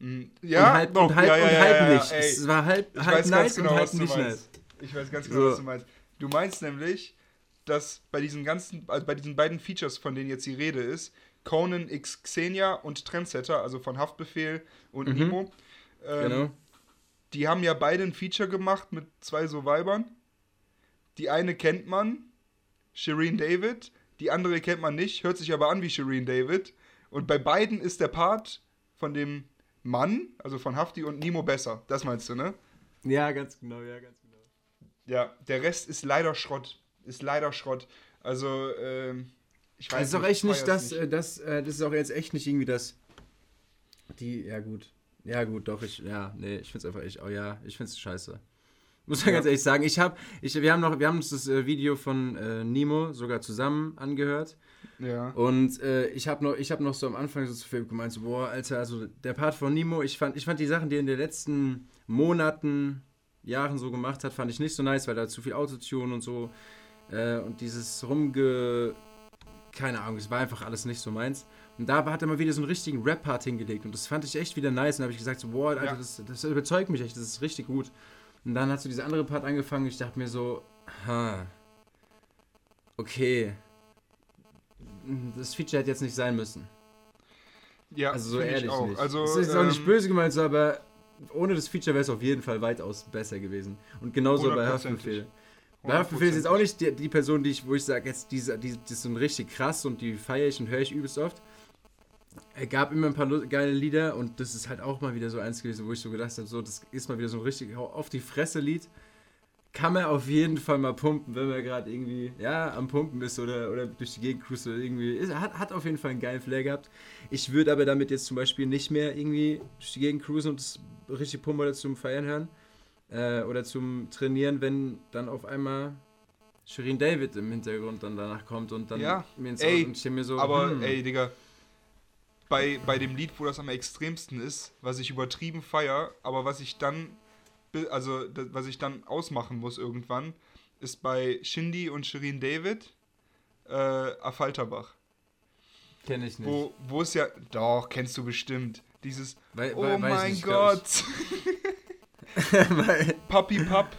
Hm, ja, und halb, doch, und halb, ja, ja, und halb ja, nicht. Ey, es war halb, ich halb nice genau, und halb nicht nice. Ich weiß ganz genau, so. was du meinst. Du meinst nämlich, dass bei diesen ganzen, also bei diesen beiden Features, von denen jetzt die Rede ist, Conan X Xenia und Trendsetter, also von Haftbefehl und mhm. Nemo, ähm, genau. die haben ja beide ein Feature gemacht mit zwei so Weibern. Die eine kennt man, Shireen David. Die andere kennt man nicht, hört sich aber an wie Shireen David. Und bei beiden ist der Part von dem Mann, also von Hafti und Nemo besser. Das meinst du, ne? Ja, ganz genau, ja, ganz genau. Ja, der Rest ist leider Schrott. Ist leider Schrott. Also, ähm, ich weiß das ist doch echt nicht, das, nicht. Das, äh, das ist auch jetzt echt nicht irgendwie das. Die, ja gut. Ja gut, doch, ich, ja, nee, ich find's einfach echt, oh ja, ich find's scheiße. Muss man ja. ganz ehrlich sagen. Ich hab, ich, wir, haben noch, wir haben uns das äh, Video von äh, Nemo sogar zusammen angehört. Ja. Und äh, ich habe noch, hab noch so am Anfang so zu viel gemeint, so, boah, Alter, also der Part von Nemo, ich fand, ich fand die Sachen, die er in den letzten Monaten, Jahren so gemacht hat, fand ich nicht so nice, weil da zu viel Autotune und so äh, und dieses rumge... Keine Ahnung, es war einfach alles nicht so meins. Und da hat er mal wieder so einen richtigen Rap-Part hingelegt und das fand ich echt wieder nice. Und da habe ich gesagt, so, boah, Alter, ja. das, das überzeugt mich echt, das ist richtig gut. Und dann hat so dieser andere Part angefangen. Ich dachte mir so, ha, okay, das Feature hätte jetzt nicht sein müssen. Ja, also so ehrlich auch. nicht. Also, es ist ähm, auch nicht ähm, böse gemeint, aber ohne das Feature wäre es auf jeden Fall weitaus besser gewesen. Und genauso bei Haftbefehl. Bei Haftbefehl ist jetzt auch nicht die, die, Person, die ich, wo ich sage, jetzt diese, die, die sind richtig krass und die feiere ich und höre ich übelst oft. Er gab immer ein paar geile Lieder und das ist halt auch mal wieder so eins gewesen, wo ich so gedacht habe, so, das ist mal wieder so ein richtig auf die Fresse Lied. Kann man auf jeden Fall mal pumpen, wenn man gerade irgendwie, ja, am Pumpen ist oder, oder durch die Gegend cruise oder irgendwie. Ist, hat, hat auf jeden Fall einen geilen Flair gehabt. Ich würde aber damit jetzt zum Beispiel nicht mehr irgendwie durch die Gegend cruisen und das richtig pumpen oder zum Feiern hören. Äh, oder zum Trainieren, wenn dann auf einmal Shirin David im Hintergrund dann danach kommt und dann ja, mir ins ey, und ich mir so. Aber hm. ey, Digga, bei, bei dem Lied, wo das am extremsten ist, was ich übertrieben feier, aber was ich dann, also was ich dann ausmachen muss irgendwann, ist bei Shindy und Shirin David äh, Affalterbach. Kenn ich nicht. Wo, wo es ja, doch, kennst du bestimmt. Dieses, weil, oh weil, mein nicht, Gott. Papi Papp.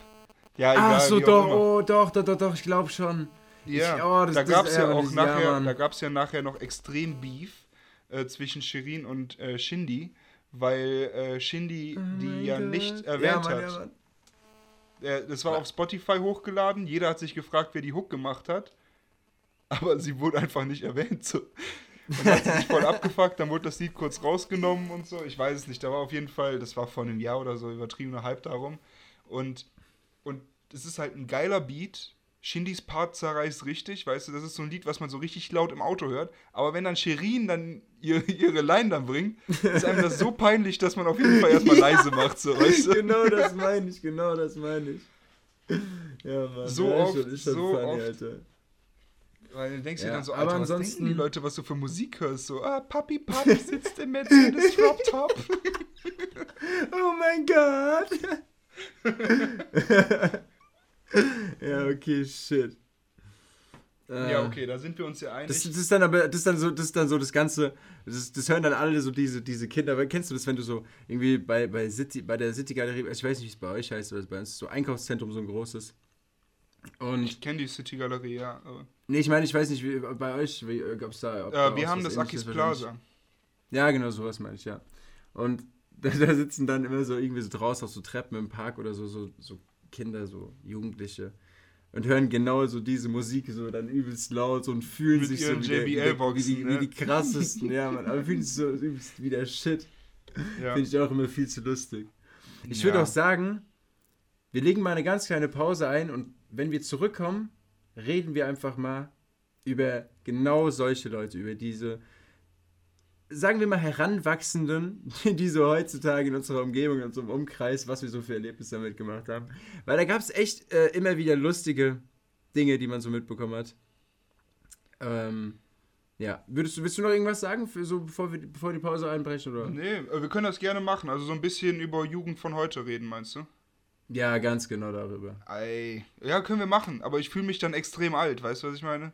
Ja, egal, Ach so, doch, oh, doch, doch, doch, doch, ich glaube schon. Ja, ich, oh, das, da gab es ja auch nachher, ja, da gab es ja nachher noch extrem Beef äh, zwischen Shirin und äh, Shindy, weil äh, Shindy oh die ja God. nicht erwähnt ja, Mann, hat. Ja, das war auf Spotify hochgeladen, jeder hat sich gefragt, wer die Hook gemacht hat, aber sie wurde einfach nicht erwähnt. So. Und dann hat sie sich voll abgefuckt, dann wurde das Lied kurz rausgenommen und so. Ich weiß es nicht, da war auf jeden Fall, das war vor einem Jahr oder so, übertriebener Hype darum. Und, und es ist halt ein geiler Beat, Shindys Part zerreißt richtig, weißt du, das ist so ein Lied, was man so richtig laut im Auto hört. Aber wenn dann Sherin dann ihre, ihre Line dann bringt, ist einem das so peinlich, dass man auf jeden Fall erstmal ja. leise macht, so, weißt du? Genau das meine ich, genau das meine ich. Ja, Mann. So ja, oft, ist schon, so funny, oft. Alter. Weil du denkst ja, dir dann so, Alter, aber ansonsten, was denken die Leute, was du für Musik hörst? So, ah, Papi Papi sitzt im Mercedes Drop Top. oh mein Gott. ja, okay, shit. Ja, okay, da sind wir uns ja einig. Das, das, ist dann aber, das ist dann so, das ist dann so das Ganze, das, das hören dann alle so diese, diese Kinder, aber kennst du das, wenn du so irgendwie bei, bei City, bei der City Galerie, ich weiß nicht, wie es bei euch heißt, oder bei uns so Einkaufszentrum so ein großes. Und ich kenne die City Galerie, ja. Nee, ich meine, ich weiß nicht, wie bei euch, ob es da. Ob äh, wir haben das Akis Plaza. Ja, genau, sowas meine ich, ja. Und da, da, sitzen dann immer so irgendwie so draußen auf so Treppen im Park oder so, so, so Kinder, so Jugendliche und hören genau so diese Musik so dann übelst laut so und fühlen Mit sich so wie, der, wie, die, ne? wie die krassesten, ja, man, aber fühlen sich so übelst wie der Shit. Ja. Finde ich auch immer viel zu lustig. Ich ja. würde auch sagen, wir legen mal eine ganz kleine Pause ein und wenn wir zurückkommen, reden wir einfach mal über genau solche Leute, über diese sagen wir mal, Heranwachsenden, die so heutzutage in unserer Umgebung, in unserem Umkreis, was wir so für Erlebnisse damit gemacht haben. Weil da gab es echt äh, immer wieder lustige Dinge, die man so mitbekommen hat. Ähm, ja, würdest du, willst du noch irgendwas sagen, für so, bevor, wir, bevor die Pause einbrechen? Oder? Nee, äh, wir können das gerne machen. Also so ein bisschen über Jugend von heute reden, meinst du? Ja, ganz genau darüber. Ei. Ja, können wir machen, aber ich fühle mich dann extrem alt, weißt du, was ich meine?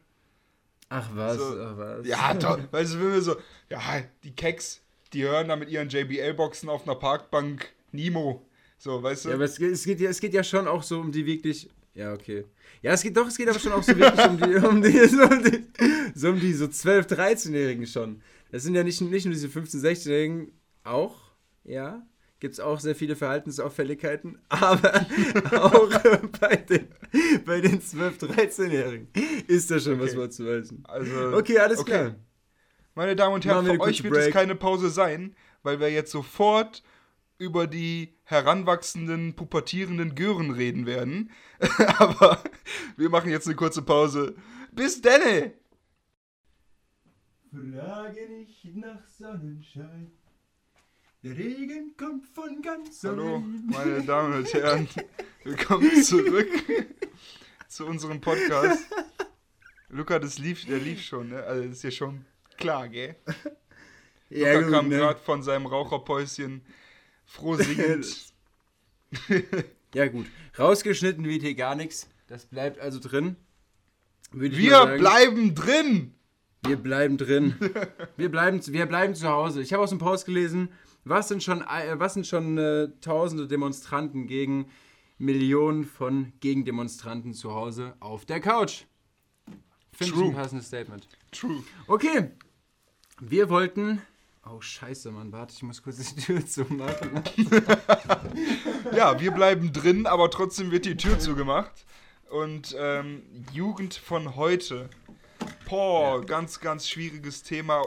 Ach was, so, ach was. Ja, doch, weißt du, wenn wir so, ja, die Keks, die hören da mit ihren JBL-Boxen auf einer Parkbank Nemo. So, weißt du? Ja, aber es, es, geht ja, es geht ja schon auch so um die wirklich. Ja, okay. Ja, es geht doch, es geht aber schon auch so wirklich um die, um die, so um die, so um die so 12-, 13-Jährigen schon. Das sind ja nicht, nicht nur diese 15-, 16-Jährigen auch, ja gibt es auch sehr viele Verhaltensauffälligkeiten, aber auch bei den, bei den 12-, 13-Jährigen ist da schon okay. was vorzuweisen. Also, okay, alles okay. klar. Meine Damen und Herren, für euch wird Break. es keine Pause sein, weil wir jetzt sofort über die heranwachsenden, pubertierenden Gören reden werden. aber wir machen jetzt eine kurze Pause. Bis denne! Frage nicht nach Sonnenschein. Der Regen kommt von ganz Hallo, meine Damen und Herren. Willkommen zurück zu unserem Podcast. Luca, das lief, der lief schon, ne? Also, das ist ja schon klar, gell? Ja, Luca gut, kam ne? gerade von seinem Raucherpäuschen froh singend. ja, gut. Rausgeschnitten wird hier gar nichts. Das bleibt also drin. Wir bleiben drin! Wir bleiben drin. wir, bleiben, wir bleiben zu Hause. Ich habe aus dem Post gelesen, was sind schon, äh, was sind schon äh, tausende Demonstranten gegen Millionen von Gegendemonstranten zu Hause auf der Couch? Finde ich ein passendes Statement. True. Okay. Wir wollten. Oh, scheiße, Mann. Warte, ich muss kurz die Tür zumachen. ja, wir bleiben drin, aber trotzdem wird die Tür zugemacht. Und ähm, Jugend von heute. Boah, ja. ganz, ganz schwieriges Thema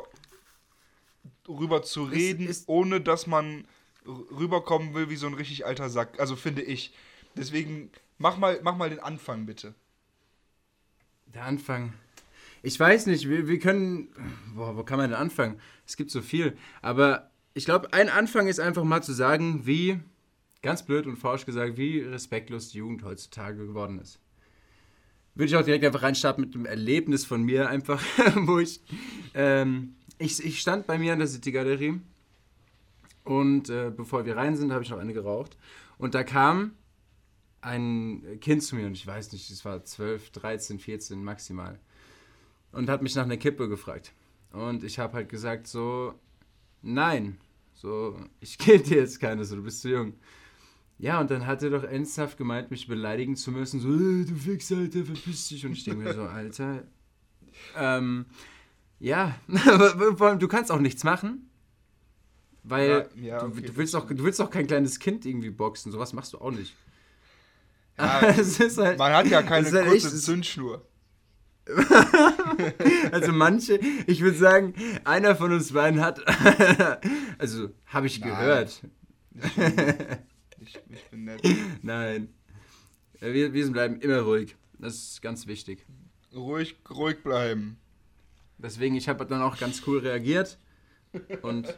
rüber zu reden, ist, ist ohne dass man rüberkommen will wie so ein richtig alter Sack. Also finde ich. Deswegen mach mal, mach mal den Anfang bitte. Der Anfang. Ich weiß nicht, wir, wir können. Boah, wo kann man denn anfangen? Es gibt so viel. Aber ich glaube, ein Anfang ist einfach mal zu sagen, wie, ganz blöd und falsch gesagt, wie respektlos die Jugend heutzutage geworden ist. Würde ich auch direkt einfach reinstarten mit einem Erlebnis von mir, einfach, wo ich ähm, ich, ich stand bei mir an der City-Galerie und äh, bevor wir rein sind, habe ich noch eine geraucht. Und da kam ein Kind zu mir und ich weiß nicht, es war 12, 13, 14 maximal. Und hat mich nach einer Kippe gefragt. Und ich habe halt gesagt so, nein, so, ich gebe dir jetzt keine, so, du bist zu jung. Ja, und dann hat er doch ernsthaft gemeint, mich beleidigen zu müssen, so, äh, du Fix, Alter, verpiss dich. Und ich denke mir so, Alter, ähm, ja, aber du kannst auch nichts machen. Weil ja, ja, okay, du, du, willst auch, du willst auch kein kleines Kind irgendwie boxen. Sowas machst du auch nicht. Ja, halt, man hat ja keine halt kurze echt, Zündschnur. also manche, ich würde sagen, einer von uns beiden hat, also habe ich Nein. gehört. Ich, ich, bin nett. Nein. Wir, wir bleiben immer ruhig. Das ist ganz wichtig. Ruhig, ruhig bleiben. Deswegen, ich habe dann auch ganz cool reagiert und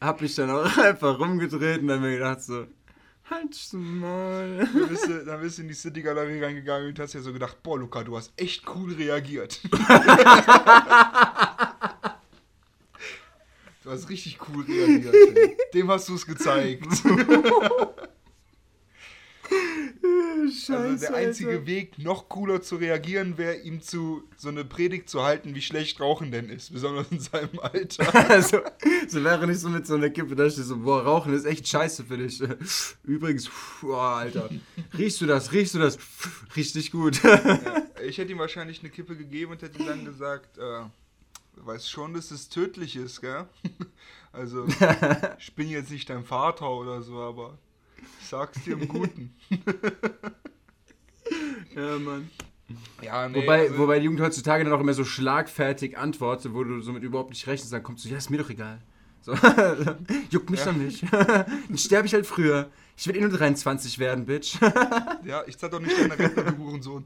habe mich dann auch einfach rumgedreht und dann mir gedacht so, halt's mal. Dann bist, du, dann bist du in die City-Galerie reingegangen und hast ja so gedacht, boah Luca, du hast echt cool reagiert. du hast richtig cool reagiert. Dem hast du es gezeigt. Scheiße. Also der einzige Alter. Weg, noch cooler zu reagieren, wäre ihm zu so eine Predigt zu halten, wie schlecht Rauchen denn ist, besonders in seinem Alter. Also, so wäre nicht so mit so einer Kippe, da steht so, boah, Rauchen ist echt scheiße für dich. Übrigens, boah, Alter, riechst du das, riechst du das? Richtig gut. Ja, ich hätte ihm wahrscheinlich eine Kippe gegeben und hätte ihm dann gesagt, äh, du weißt schon, dass es tödlich ist, gell? Also, ich bin jetzt nicht dein Vater oder so, aber sag's dir im Guten. Ja, Mann. Ja, nee, Wobei, also- wobei die Jugend heutzutage dann auch immer so schlagfertig antwortet, wo du somit überhaupt nicht rechnest, dann kommst du, ja, ist mir doch egal. So, juckt mich Ja. doch nicht. dann sterbe ich halt früher. Ich will eh nur 23 werden, Bitch. Ja, ich zahl doch nicht deine Rente, du Hurensohn.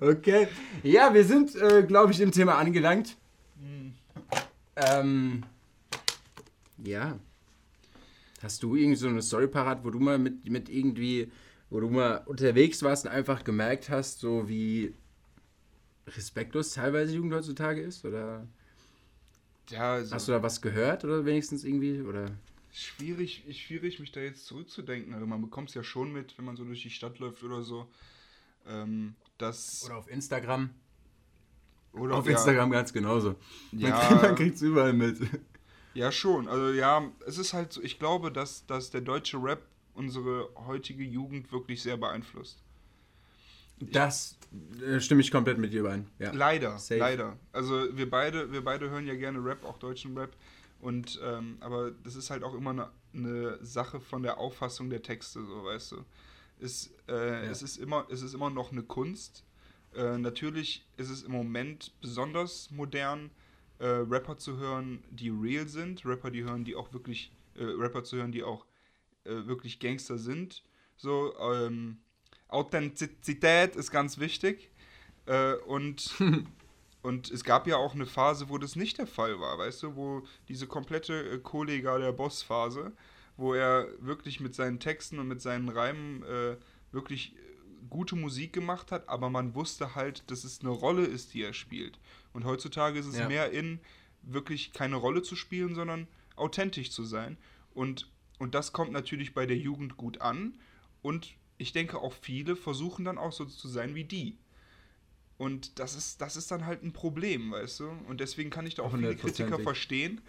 okay. Ja, wir sind, äh, glaube ich, im Thema angelangt. Ähm, ja. Hast du irgendwie so eine Story parat, wo du mal mit, mit irgendwie, wo du mal unterwegs warst und einfach gemerkt hast, so wie respektlos teilweise Jugend heutzutage ist? Oder Ja, also hast du da was gehört oder wenigstens irgendwie? Oder? schwierig, schwierig, mich da jetzt zurückzudenken. Also man bekommt es ja schon mit, wenn man so durch die Stadt läuft oder so. Ähm, dass, Oder auf Instagram? Oder auf ja, Instagram ganz genauso. Man, Ja. kriegt- man kriegt es überall mit. Ja, schon. Also ja, es ist halt so, ich glaube, dass, dass der deutsche Rap unsere heutige Jugend wirklich sehr beeinflusst. Das äh, stimme ich komplett mit dir überein. Ja. Leider, Safe. leider. Also wir beide, wir beide hören ja gerne Rap, auch deutschen Rap. Und ähm, aber das ist halt auch immer eine, eine Sache von der Auffassung der Texte, so weißt du. Es, äh, Ja. es, ist immer, es ist immer noch eine Kunst. Äh, natürlich ist es im Moment besonders modern, äh, Rapper zu hören, die real sind, Rapper, die hören, die auch wirklich, äh, Rapper zu hören, die auch äh, wirklich Gangster sind. So, ähm, Authentizität ist ganz wichtig. Äh, und, und es gab ja auch eine Phase, wo das nicht der Fall war, weißt du, wo diese komplette Kollega der Boss-Phase, wo er wirklich mit seinen Texten und mit seinen Reimen wirklich gute Musik gemacht hat, aber man wusste halt, dass es eine Rolle ist, die er spielt. Und heutzutage ist es Ja. mehr in, wirklich keine Rolle zu spielen, sondern authentisch zu sein. Und, und das kommt natürlich bei der Jugend gut an. Und ich denke auch viele versuchen dann auch so zu sein wie die. Und das ist, das ist dann halt ein Problem, weißt du? Und deswegen kann ich da auch viele Kritiker verstehen.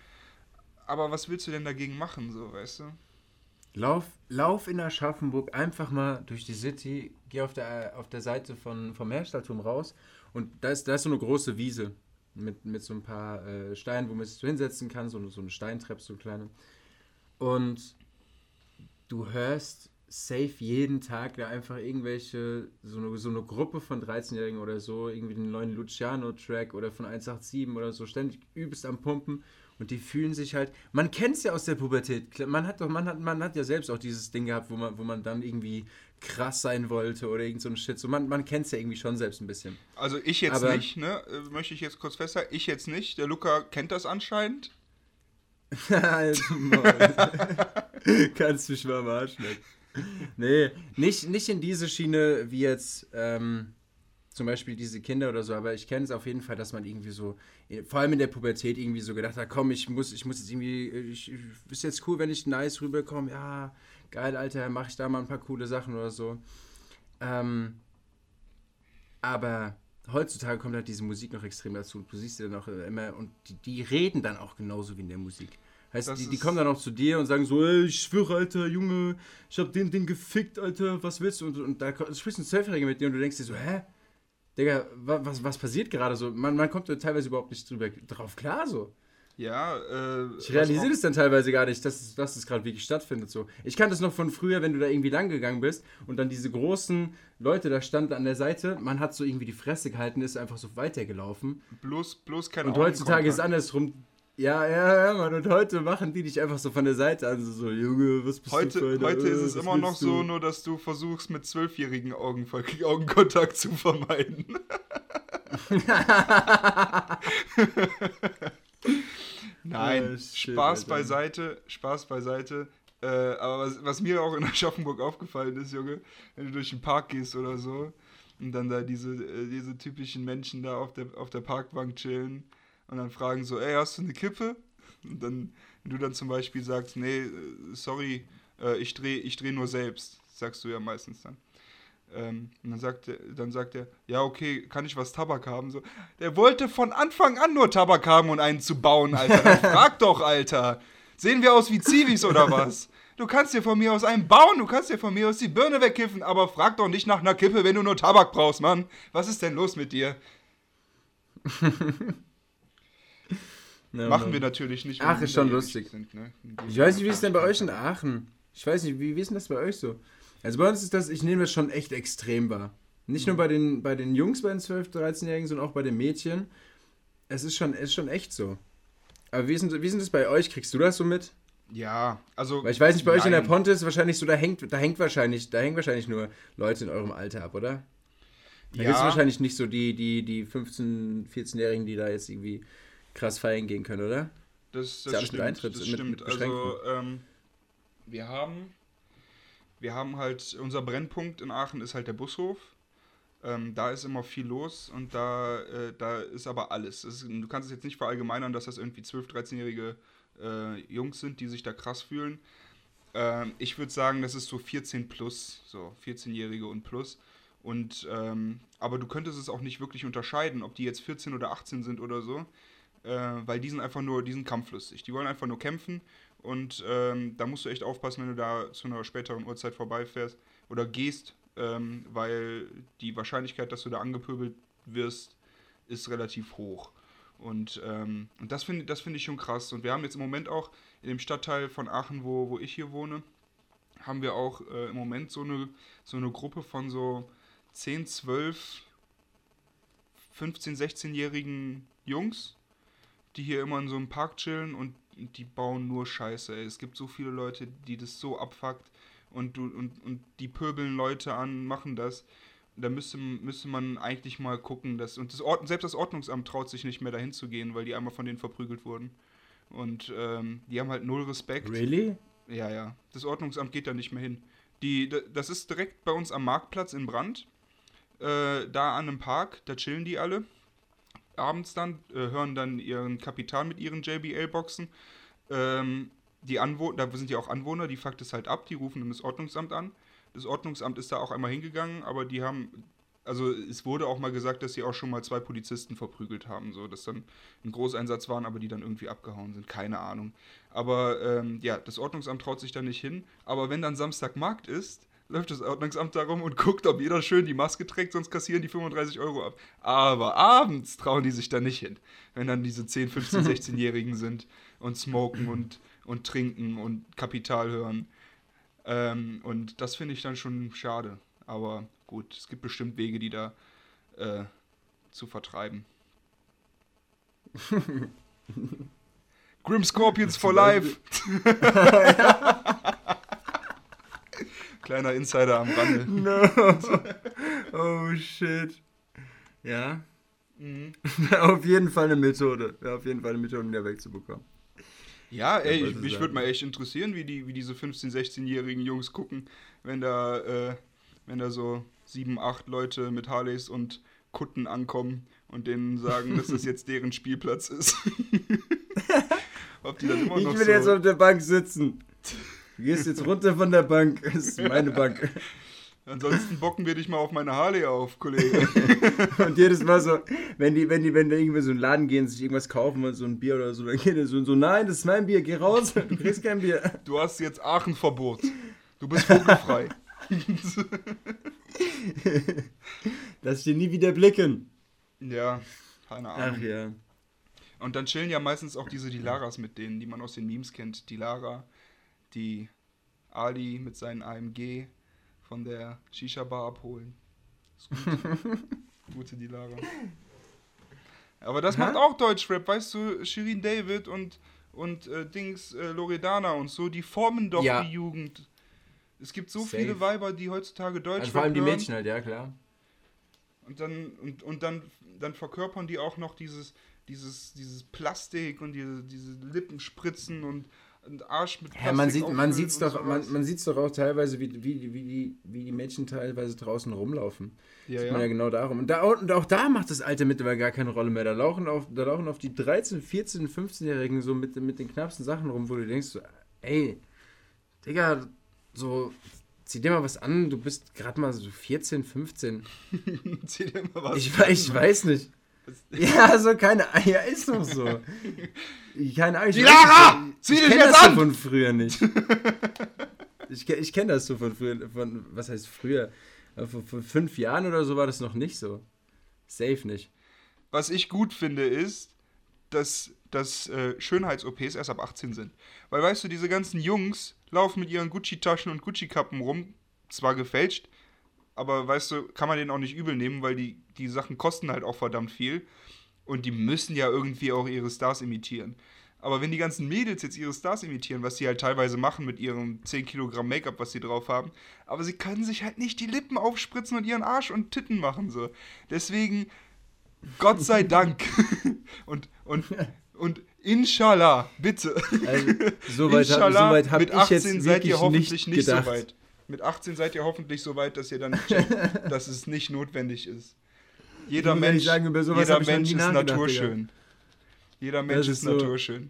Aber was willst du denn dagegen machen, so, weißt du? Lauf, lauf in Aschaffenburg einfach mal durch die City, geh auf der, auf der Seite von, vom Herstallturm raus und da ist, da ist so eine große Wiese mit, mit so ein paar äh, Steinen, wo man sich so hinsetzen kann, so, so eine Steintreppe, so eine kleine. Und du hörst safe jeden Tag da einfach irgendwelche, so eine, so eine Gruppe von 13-Jährigen oder so, irgendwie den neuen Luciano-Track oder von 187 oder so, ständig übelst am Pumpen und die fühlen sich halt, man kennt es ja aus der Pubertät, man hat doch, man hat, man hat ja selbst auch dieses Ding gehabt, wo man, wo man dann irgendwie krass sein wollte oder irgend so ein Shit, so man, man kennt es ja irgendwie schon selbst ein bisschen. Also ich jetzt Aber- nicht, ne? Äh, Möchte ich jetzt kurz festhalten. Ich jetzt nicht. Der Luca kennt das anscheinend. Maul. Kannst mich mal lecken. Nee, nicht, nicht in diese Schiene wie jetzt ähm, zum Beispiel diese Kinder oder so, aber ich kenne es auf jeden Fall, dass man irgendwie so, vor allem in der Pubertät irgendwie so gedacht hat, komm, ich muss, ich muss jetzt irgendwie, ich, ich, ist jetzt cool, wenn ich nice rüberkomme, ja, geil, Alter, mach ich da mal ein paar coole Sachen oder so. Ähm, aber heutzutage kommt halt diese Musik noch extrem dazu. Du siehst ja noch äh, immer, und die, die reden dann auch genauso wie in der Musik. Heißt, Das die, die kommen dann auch zu dir und sagen so, ey, ich schwöre, Alter, Junge, ich hab den, den gefickt, Alter, was willst du? Und, und da sprichst ein Zwölfjähriger mit dir und du denkst dir so, hä? Digga, wa, was, was passiert gerade so? Man, man kommt teilweise überhaupt nicht drüber, drauf klar so. Ja, äh. Ich realisiere das dann teilweise gar nicht, dass, es- dass es gerade wirklich stattfindet. So. Ich kannte das noch von früher, wenn du da irgendwie lang gegangen bist und dann diese großen Leute da standen an der Seite. Man hat so irgendwie die Fresse gehalten, ist einfach so weitergelaufen. Bloß, bloß kein Und heutzutage ist es andersrum. Ja, ja, ja, Mann. Und heute machen die dich einfach so von der Seite an. So, so Junge, was bist du Heute, für einer? heute ist Äh, es immer noch du? so, nur dass du versuchst, mit zwölfjährigen Augen, Augenkontakt zu vermeiden. Nein, Ah, shit, Spaß Alter. beiseite, Spaß beiseite. Äh, aber was, was mir auch in Aschaffenburg aufgefallen ist, Junge, wenn du durch den Park gehst oder so und dann da diese, äh, diese typischen Menschen da auf der, auf der Parkbank chillen und dann fragen so, ey, hast du eine Kippe? Und dann, wenn du dann zum Beispiel sagst, nee, äh, sorry, äh, ich drehe ich dreh nur selbst, sagst du ja meistens dann. Ähm, und dann sagt, er, dann sagt er, ja, okay, kann ich was Tabak haben? So, der wollte von Anfang an nur Tabak haben und einen zu bauen, Alter. Dann frag doch, Alter. Sehen wir aus wie Zivis oder was? Du kannst dir von mir aus einen bauen, du kannst dir von mir aus die Birne wegkiffen, aber frag doch nicht nach einer Kippe, wenn du nur Tabak brauchst, Mann. Was ist denn los mit dir? Ja, Machen Mann. wir natürlich nicht. Ach, ist schon lustig. Sind, ne? Ich weiß nicht, wie ist es denn bei euch in Aachen? Ich weiß nicht, wie, wie ist denn das bei euch so? Also bei uns ist das, ich nehme das schon echt extrem wahr. Nicht nur bei den, bei den Jungs, bei den 12-, 13-Jährigen, sondern auch bei den Mädchen. Es ist schon, es ist schon echt so. Aber wie ist, denn, wie ist denn das bei euch? Kriegst du das so mit? Ja, also. Weil ich weiß nicht, bei euch in der nein. Ponte ist wahrscheinlich so, da hängt, da hängt wahrscheinlich, da hängen wahrscheinlich nur Leute in eurem Alter ab, oder? Da gibt es Ja, wahrscheinlich nicht so die, die, die 15-, 14-Jährigen, die da jetzt irgendwie krass feiern gehen können, oder? das, das stimmt. Eintritt, das stimmt. also, ähm, wir haben. Wir haben halt. Unser Brennpunkt in Aachen ist halt der Bushof. Ähm, da ist immer viel los und da, äh, da ist aber alles. Es ist, du kannst es jetzt nicht verallgemeinern, dass das irgendwie 12-, 13-jährige äh, Jungs sind, die sich da krass fühlen. Ähm, ich würde sagen, das ist so 14 plus, so 14-Jährige und plus. Und ähm, aber du könntest es auch nicht wirklich unterscheiden, ob die jetzt 14 oder 18 sind oder so, äh, weil die sind einfach nur, die sind kampflustig. Die wollen einfach nur kämpfen und ähm, da musst du echt aufpassen, wenn du da zu einer späteren Uhrzeit vorbeifährst oder gehst, ähm, weil die Wahrscheinlichkeit, dass du da angepöbelt wirst, ist relativ hoch. Und, ähm, und das finde das find ich schon krass. Und wir haben jetzt im Moment auch in dem Stadtteil von Aachen, wo, wo ich hier wohne, haben wir auch äh, im Moment so eine, so eine Gruppe von so 10, 12, 15, 16-jährigen Jungs, die hier immer in so einem Park chillen und die bauen nur Scheiße. Ey. Es gibt so viele Leute, die das so abfuckt und, du, und, und die pöbeln Leute an, machen das. Da müsste, müsste man eigentlich mal gucken, dass. Und das Ord, selbst das Ordnungsamt traut sich nicht mehr dahin zu gehen, weil die einmal von denen verprügelt wurden. Und ähm, die haben halt null Respekt. Really? Ja, ja. Das Ordnungsamt geht da nicht mehr hin. Die, das ist direkt bei uns am Marktplatz in Brand. Äh, da an einem Park, da chillen die alle. Abends dann, äh, hören dann ihren Kapital mit ihren JBL-Boxen. Ähm, die Anwohner, da sind ja auch Anwohner, die fuckt es halt ab, die rufen dann das Ordnungsamt an. Das Ordnungsamt ist da auch einmal hingegangen, aber die haben, also es wurde auch mal gesagt, dass sie auch schon mal zwei Polizisten verprügelt haben, so dass dann ein Großeinsatz waren, aber die dann irgendwie abgehauen sind, keine Ahnung. Aber ähm, ja, das Ordnungsamt traut sich da nicht hin. Aber wenn dann Samstagmarkt ist, läuft das Ordnungsamt darum und guckt, ob jeder schön die Maske trägt, sonst kassieren die 35 Euro ab. Aber abends trauen die sich da nicht hin, wenn dann diese 10, 15, 16-Jährigen sind und smoken und, und trinken und Kapital hören. Ähm, und das finde ich dann schon schade. Aber gut, es gibt bestimmt Wege, die da äh, zu vertreiben. Grim Scorpions for Life. Kleiner Insider am Rande. No. Oh shit. Ja. Mhm. auf jeden Fall eine Methode. Ja, auf jeden Fall eine Methode, um der wegzubekommen. Ja, ey, Ja, ich, mich würde mal echt interessieren, wie, die, wie diese 15-, 16-jährigen Jungs gucken, wenn da, äh, wenn da so sieben, acht Leute mit Harleys und Kutten ankommen und denen sagen, dass das jetzt deren Spielplatz ist. Ob die dann immer Ich noch will so... jetzt auf der Bank sitzen. Du gehst jetzt runter von der Bank. Das ist meine Bank. Ansonsten bocken wir dich mal auf meine Harley auf, Kollege. Und jedes Mal so, wenn die, wenn die, wenn die irgendwie so in den Laden gehen, sich irgendwas kaufen, mal so ein Bier oder so, dann geht er so, und so, nein, das ist mein Bier, geh raus, du kriegst kein Bier. Du hast jetzt Aachen-Verbot. Du bist vogelfrei. Lass ich dir nie wieder blicken. ja, keine Ahnung. Ach ja. Und dann chillen ja meistens auch diese Dilaras mit denen, die man aus den Memes kennt. Die Lara, die Ali mit seinen AMG von der Shisha-Bar abholen. Ist gut. Gute Dilara. Aber das Aha. macht auch Deutschrap, weißt du, Shirin David und, und äh, Dings äh, Loredana und so, die formen doch Ja. die Jugend. Es gibt so Safe. viele Weiber, die heutzutage Deutschrap Also vor allem die. Mädchen halt, ja klar. Und dann, und, und dann, dann verkörpern die auch noch dieses, dieses, dieses Plastik und diese, diese Lippenspritzen und Arsch mit Ja, man sieht man sieht's doch man, man sieht's doch auch teilweise wie, wie, wie, die, wie die Mädchen teilweise draußen rumlaufen. Ja, Sieht ja. man ja genau darum. Und, da, und auch da macht das Alter mittlerweile gar keine Rolle mehr. Da laufen auf, da laufen auf die 13, 14, 15-Jährigen so mit, mit den knappsten Sachen rum, wo du denkst, so, ey, Digga, so, zieh dir mal was an, du bist gerade mal so 14, 15. Zieh dir mal was Ich, we- ich weiß nicht. Ja, so keine Ja, ist doch so. Ich- Keine Ahnung. Die Lara! Zieh ich dich jetzt das so an! von früher nicht. Ich, ich kenne das so von früher, von, was heißt früher? Vor, vor fünf Jahren oder so war das noch nicht so. Safe nicht. Was ich gut finde, ist, dass, dass äh, Schönheits-OPs erst ab 18 sind. Weil, weißt du, diese ganzen Jungs laufen mit ihren Gucci-Taschen und Gucci-Kappen rum, zwar gefälscht, aber weißt du, kann man denen auch nicht übel nehmen, weil die, die Sachen kosten halt auch verdammt viel. Und die müssen ja irgendwie auch ihre Stars imitieren. Aber wenn die ganzen Mädels jetzt ihre Stars imitieren, was sie halt teilweise machen mit ihrem 10 Kilogramm Make-up, was sie drauf haben, aber sie können sich halt nicht die Lippen aufspritzen und ihren Arsch und Titten machen so. Deswegen, Gott sei Dank. und, und, und inshallah, bitte. Also, so weit, hab- so Inshallah, weit habe mit ich 18 jetzt seid ihr hoffentlich nicht, nicht, so gedacht. weit. Mit 18 seid ihr hoffentlich so weit, dass ihr dann checkt, dass es nicht notwendig ist. Jeder Mensch, sagen, jeder Mensch ist naturschön. Jeder Mensch ist, ist so- naturschön.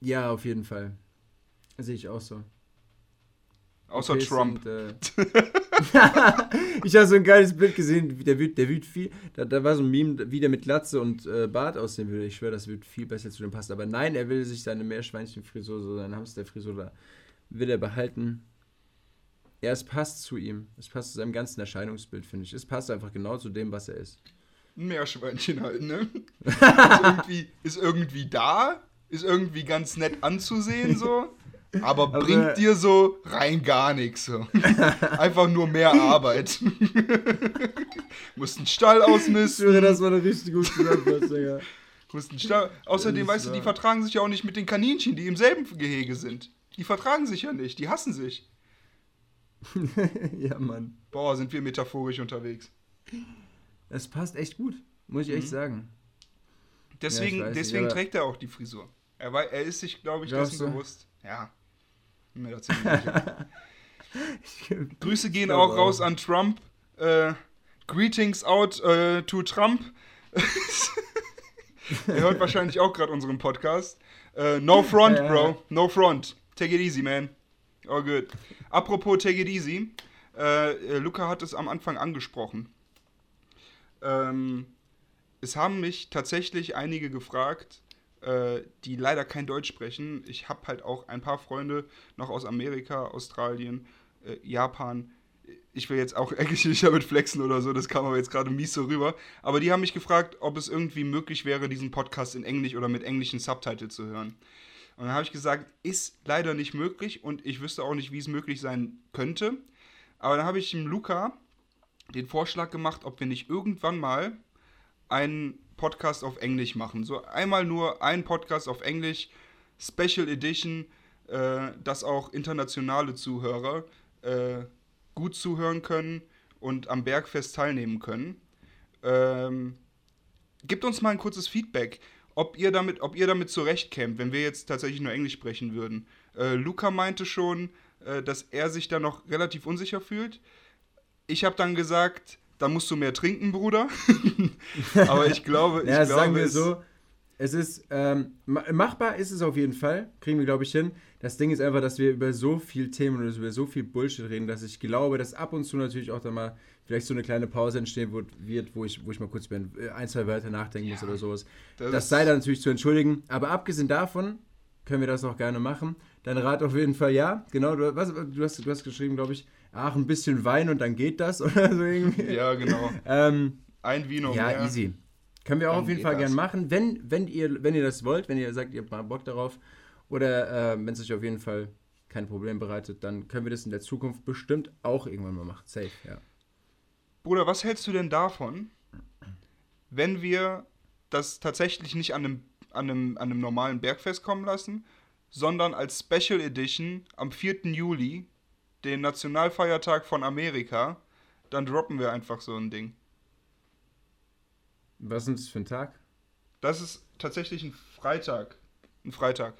Ja, auf jeden Fall. Sehe ich auch so. Außer OPs Trump. Sind, äh ich habe so ein geiles Bild gesehen, der wird, der wird viel, da, da war so ein Meme, wie der mit Glatze und äh, Bart aussehen würde. Ich schwöre, das wird viel besser zu dem passen. Aber nein, er will sich seine Meerschweinchenfrisur, so seine Hamsterfrisur da, will er behalten. Ja, es passt zu ihm. Es passt zu seinem ganzen Erscheinungsbild, finde ich. Es passt einfach genau zu dem, was er ist. Ein Meerschweinchen halt, ne? ist, irgendwie, ist irgendwie da, ist irgendwie ganz nett anzusehen, so. Aber, Aber- bringt dir so rein gar nichts. So. Einfach nur mehr Arbeit. Musst einen Stall Ich ausmisten. schwöre, das war eine richtig gute Zusammenfassung, Digga. Musst einen Stall. Außerdem, weißt du, die vertragen sich ja auch nicht mit den Kaninchen, die im selben Gehege sind. Die vertragen sich ja nicht, die hassen sich. ja, Mann. Boah, sind wir metaphorisch unterwegs. Es passt echt gut, muss ich echt sagen. Deswegen, Ja, nicht, deswegen aber- trägt er auch die Frisur. Er, wei- er ist sich, glaube ich, Glaubst dessen du? bewusst. Ja. Mir. Grüße gehen auch raus an Trump. Äh, greetings out äh, to Trump. er hört wahrscheinlich auch gerade unseren Podcast. Äh, no front, bro. No front. Take it easy, man. All good. Apropos Take it easy. Äh, äh, Luca hat es am Anfang angesprochen. Ähm, es haben mich tatsächlich einige gefragt, äh, die leider kein Deutsch sprechen. Ich habe halt auch ein paar Freunde noch aus Amerika, Australien, äh, Japan. Ich will jetzt auch eigentlich nicht damit flexen oder so, das kam aber jetzt gerade mies so rüber. Aber die haben mich gefragt, ob es irgendwie möglich wäre, diesen Podcast in Englisch oder mit englischen Subtitle zu hören. Und dann habe ich gesagt, ist leider nicht möglich und ich wüsste auch nicht, wie es möglich sein könnte. Aber dann habe ich dem Luca den Vorschlag gemacht, ob wir nicht irgendwann mal einen Podcast auf Englisch machen. So einmal nur ein Podcast auf Englisch, Special Edition, äh, dass auch internationale Zuhörer äh, gut zuhören können und am Bergfest teilnehmen können. Ähm, gebt uns mal ein kurzes Feedback, ob ihr damit, ob ihr damit zurechtkämt, wenn wir jetzt tatsächlich nur Englisch sprechen würden. Äh, Luca meinte schon, äh, dass er sich da noch relativ unsicher fühlt. Ich habe dann gesagt, da musst du mehr trinken, Bruder. Aber ich glaube, ich Ja, glaube, sagen wir es- so, es ist, ähm, ma- machbar ist es auf jeden Fall, kriegen wir glaube ich hin. Das Ding ist einfach, dass wir über so viel Themen und über so viel Bullshit reden, dass ich glaube, dass ab und zu natürlich auch da mal vielleicht so eine kleine Pause entstehen wird, wo ich, wo ich mal kurz über ein, zwei Wörter nachdenken muss Ja, oder sowas. das Das sei dann natürlich zu entschuldigen, aber abgesehen davon können wir das auch gerne machen. Dein Rat auf jeden Fall ja, genau, du, was, du, hast, du hast geschrieben, glaube ich, ach, ein bisschen Wein und dann geht das oder so irgendwie. Ja, genau. Ähm, Ein Vino ja, mehr. easy. Können wir auch Dann auf jeden Fall das. gern machen, wenn, wenn, ihr, wenn ihr das wollt, wenn ihr sagt, ihr habt mal Bock darauf oder äh, wenn es euch auf jeden Fall kein Problem bereitet, dann können wir das in der Zukunft bestimmt auch irgendwann mal machen. Safe, ja. Bruder, was hältst du denn davon, wenn wir das tatsächlich nicht an einem, an einem, an einem normalen Bergfest kommen lassen, sondern als Special Edition am 4. Juli, den Nationalfeiertag von Amerika, dann droppen wir einfach so ein Ding. Was ist das für ein Tag? Das ist tatsächlich ein Freitag. Ein Freitag.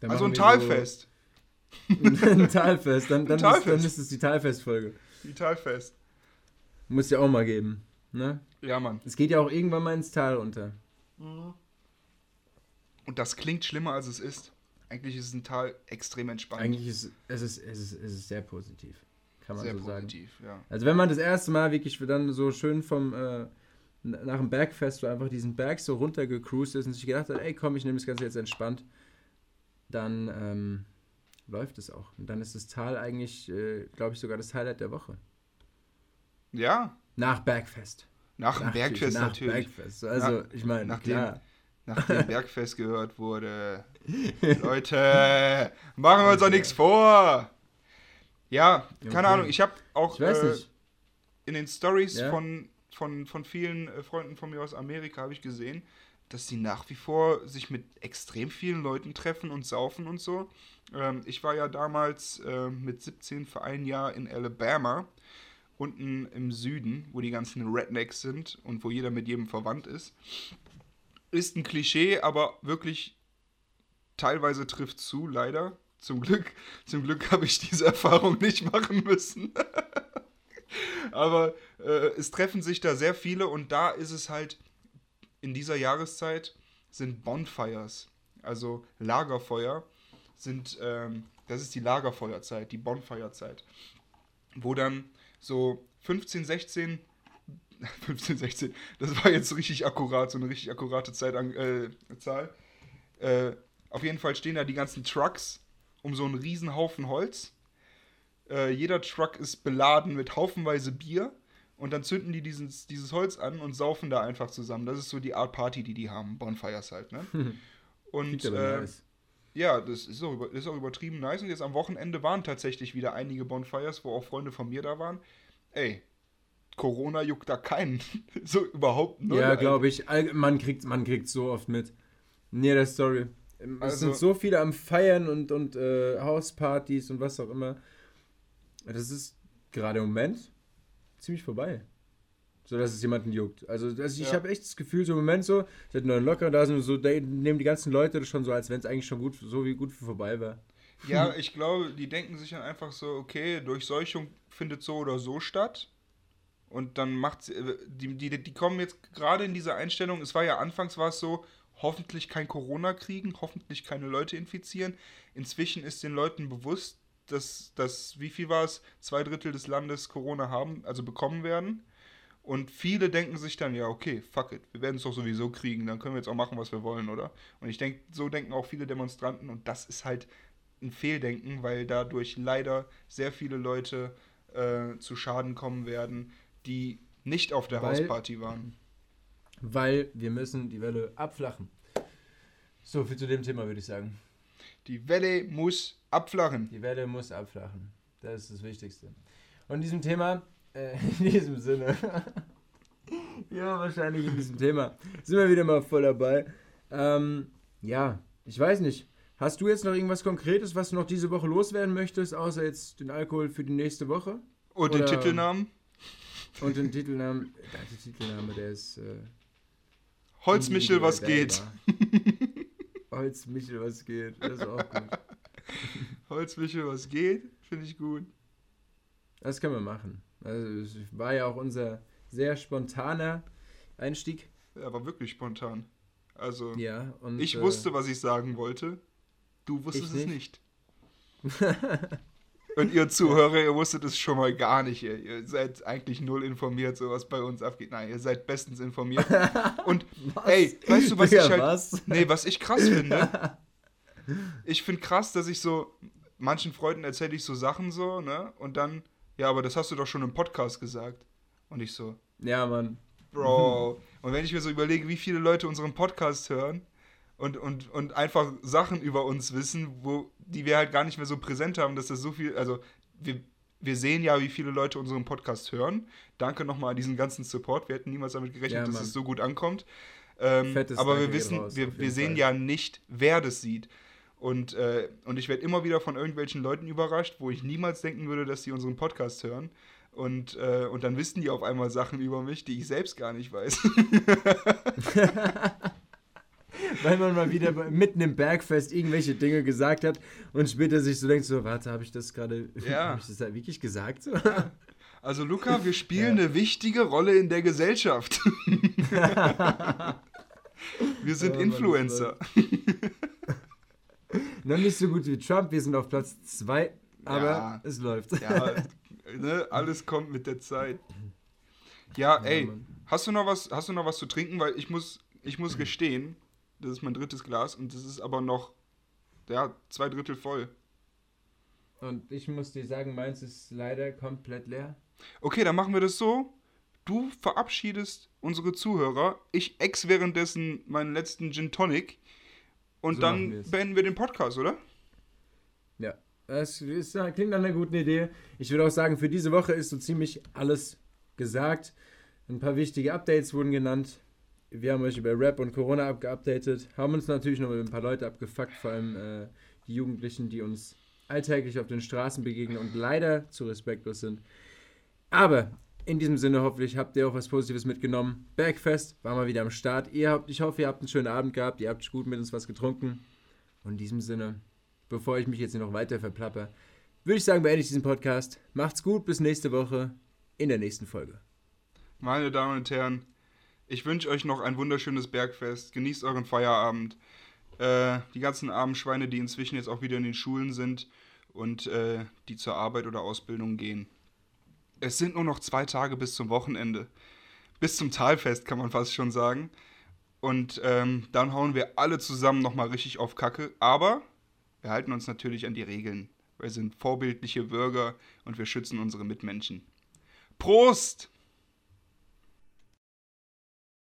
Dann also ein Talfest. So ein Talfest. Dann, dann, Talfest. Ist, dann ist es die Talfest-Folge. Die Talfest. Muss ja auch mal geben. Ne? Ja, Mann. Es geht ja auch irgendwann mal ins Tal runter. Und das klingt schlimmer, als es ist. Eigentlich ist ein Tal extrem entspannt. Eigentlich ist es, ist, es, ist, es ist sehr positiv. Kann man Sehr so sagen. positiv, ja. Also wenn man das erste Mal wirklich dann so schön vom äh, nach dem Bergfest so einfach diesen Berg so runtergecruised ist und sich gedacht hat, ey komm, ich nehme das Ganze jetzt entspannt, dann ähm, läuft es auch. Und dann ist das Tal eigentlich, äh, glaube ich, sogar das Highlight der Woche. Ja, Nach Bergfest. nach dem Natürlich, Bergfest nach natürlich. Bergfest. Also, Na- ich meine, nach klar. Nachdem Bergfest gehört wurde. Leute, machen wir uns doch nichts vor. Ja, keine Okay. Ahnung. Ich habe auch Ich äh, in den Stories Ja? von, von, von vielen äh, Freunden von mir aus Amerika habe ich gesehen, dass sie nach wie vor sich mit extrem vielen Leuten treffen und saufen und so. Ähm, ich war ja damals äh, mit 17 für ein Jahr in Alabama, unten im Süden, wo die ganzen Rednecks sind und wo jeder mit jedem verwandt ist. Ist ein Klischee, aber wirklich teilweise trifft zu, leider. Zum Glück, zum Glück habe ich diese Erfahrung nicht machen müssen. Aber äh, es treffen sich da sehr viele und da ist es halt in dieser Jahreszeit sind Bonfires, also Lagerfeuer, sind, ähm, das ist die Lagerfeuerzeit, die Bonfirezeit, wo dann so 15, 16, 15, 16, das war jetzt richtig akkurat, so eine richtig akkurate Zeit, äh, Zahl. Äh, auf jeden Fall stehen da die ganzen Trucks um so einen riesen Haufen Holz. Äh, jeder Truck ist beladen mit haufenweise Bier und dann zünden die dieses, dieses Holz an und saufen da einfach zusammen. Das ist so die Art Party, die die haben, Bonfires halt, ne? Und äh, nice. Ja, das ist auch, über, ist auch übertrieben nice. Und jetzt am Wochenende waren tatsächlich wieder einige Bonfires, wo auch Freunde von mir da waren. Ey, Corona juckt da keinen. so überhaupt null. Ja, glaube ich. Man kriegt man kriegt so oft mit. Nee, der Story. Es Also- sind so viele am Feiern und, und äh, Hauspartys und was auch immer. Das ist gerade im Moment ziemlich vorbei. So dass es jemanden juckt. Also, also ich Ja. habe echt das Gefühl, so im Moment so, seit neuen Locker da sind so, da nehmen die ganzen Leute das schon so, als wenn es eigentlich schon gut, so wie gut vorbei wäre. Ja, ich glaube, die denken sich dann einfach so, okay, Durchseuchung findet so oder so statt. Und dann macht die, die, die kommen jetzt gerade in diese Einstellung, es war ja anfangs war es so, hoffentlich kein Corona kriegen, hoffentlich keine Leute infizieren. Inzwischen ist den Leuten bewusst, dass, dass wie viel war es, zwei Drittel des Landes Corona haben, also bekommen werden. Und viele denken sich dann, ja, okay, fuck it, wir werden es doch sowieso kriegen, dann können wir jetzt auch machen, was wir wollen, oder? Und ich denke, so denken auch viele Demonstranten und das ist halt ein Fehldenken, weil dadurch leider sehr viele Leute äh, zu Schaden kommen werden, die nicht auf der Weil- Hausparty waren. Weil wir müssen die Welle abflachen. So viel zu dem Thema, würde ich sagen. Die Welle muss abflachen. Die Welle muss abflachen. Das ist das Wichtigste. Und in diesem Thema, äh, in diesem Sinne, ja, wahrscheinlich in diesem Thema, sind wir wieder mal voll dabei. Ähm, ja, ich weiß nicht. Hast du jetzt noch irgendwas Konkretes, was du noch diese Woche loswerden möchtest, außer jetzt den Alkohol für die nächste Woche? Und den Oder- Titelnamen? Und den Titelnamen, der Titelname, der ist. Äh, Holzmichel, was geht? Holzmichel, was geht? Das ist auch gut. Holzmichel, was geht? Finde ich gut. Das können wir machen. Also, es war ja auch unser sehr spontaner Einstieg. Ja, war wirklich spontan. Also, Ja, und. ich äh, wusste, was ich sagen wollte. Du wusstest es nicht. Und ihr Zuhörer, ihr wusstet es schon mal gar nicht. Ihr, ihr seid eigentlich null informiert, so was bei uns abgeht. Nein, ihr seid bestens informiert. Und ey, weißt du, was Digga, ich halt. was? Nee, was ich krass finde. Ich finde krass, dass ich so. Manchen Freunden erzähle ich so Sachen so, ne? Und dann, ja, aber das hast du doch schon im Podcast gesagt. Und ich so, Ja, Mann. Bro. Und wenn ich mir so überlege, wie viele Leute unseren Podcast hören und, und, und einfach Sachen über uns wissen, wo, die wir halt gar nicht mehr so präsent haben, dass das so viel, also wir, wir sehen ja, wie viele Leute unseren Podcast hören. Danke nochmal an diesen ganzen Support. Wir hätten niemals damit gerechnet, Ja, dass es so gut ankommt. Ähm, aber wir wissen, raus, wir, wir sehen Fall. ja nicht, wer das sieht. Und, äh, und ich werde immer wieder von irgendwelchen Leuten überrascht, wo ich niemals denken würde, dass die unseren Podcast hören. Und, äh, und dann wissen die auf einmal Sachen über mich, die ich selbst gar nicht weiß. weil man mal wieder mitten im Bergfest irgendwelche Dinge gesagt hat und später sich so denkt, so, warte, habe ich das gerade, Ja. habe ich das da wirklich gesagt? So? Also Luca, wir spielen eine wichtige Rolle in der Gesellschaft. wir sind Ja, das Influencer. Noch nicht so gut wie Trump, wir sind auf Platz 2, aber Ja. es läuft. Ja, ne, alles kommt mit der Zeit. Ja, ey, hast du noch was, hast du noch was zu trinken? Weil ich muss, ich muss gestehen, das ist mein drittes Glas und das ist aber noch, ja, zwei Drittel voll. Und ich muss dir sagen, meins ist leider komplett leer. Okay, dann machen wir das so. Du verabschiedest unsere Zuhörer. Ich ex währenddessen meinen letzten Gin Tonic. Und So dann beenden wir den Podcast, oder? Ja, das ist, klingt nach einer guten Idee. Ich würde auch sagen, für diese Woche ist so ziemlich alles gesagt. Ein paar wichtige Updates wurden genannt. Wir haben euch über Rap und Corona abgeupdatet, haben uns natürlich noch über ein paar Leute abgefuckt, vor allem äh, die Jugendlichen, die uns alltäglich auf den Straßen begegnen und leider zu respektlos sind. Aber in diesem Sinne hoffentlich habt ihr auch was Positives mitgenommen. Bergfest war mal wieder am Start. Ihr habt, ich hoffe, ihr habt einen schönen Abend gehabt, ihr habt gut mit uns was getrunken. Und in diesem Sinne, bevor ich mich jetzt noch weiter verplappe, würde ich sagen, beende ich diesen Podcast. Macht's gut, bis nächste Woche in der nächsten Folge. Meine Damen und Herren, ich wünsche euch noch ein wunderschönes Bergfest. Genießt euren Feierabend. Äh, die ganzen armen Schweine, die inzwischen jetzt auch wieder in den Schulen sind und äh, die zur Arbeit oder Ausbildung gehen. Es sind nur noch zwei Tage bis zum Wochenende. Bis zum Talfest kann man fast schon sagen. Und ähm, dann hauen wir alle zusammen nochmal richtig auf Kacke. Aber wir halten uns natürlich an die Regeln. Wir sind vorbildliche Bürger und wir schützen unsere Mitmenschen. Prost!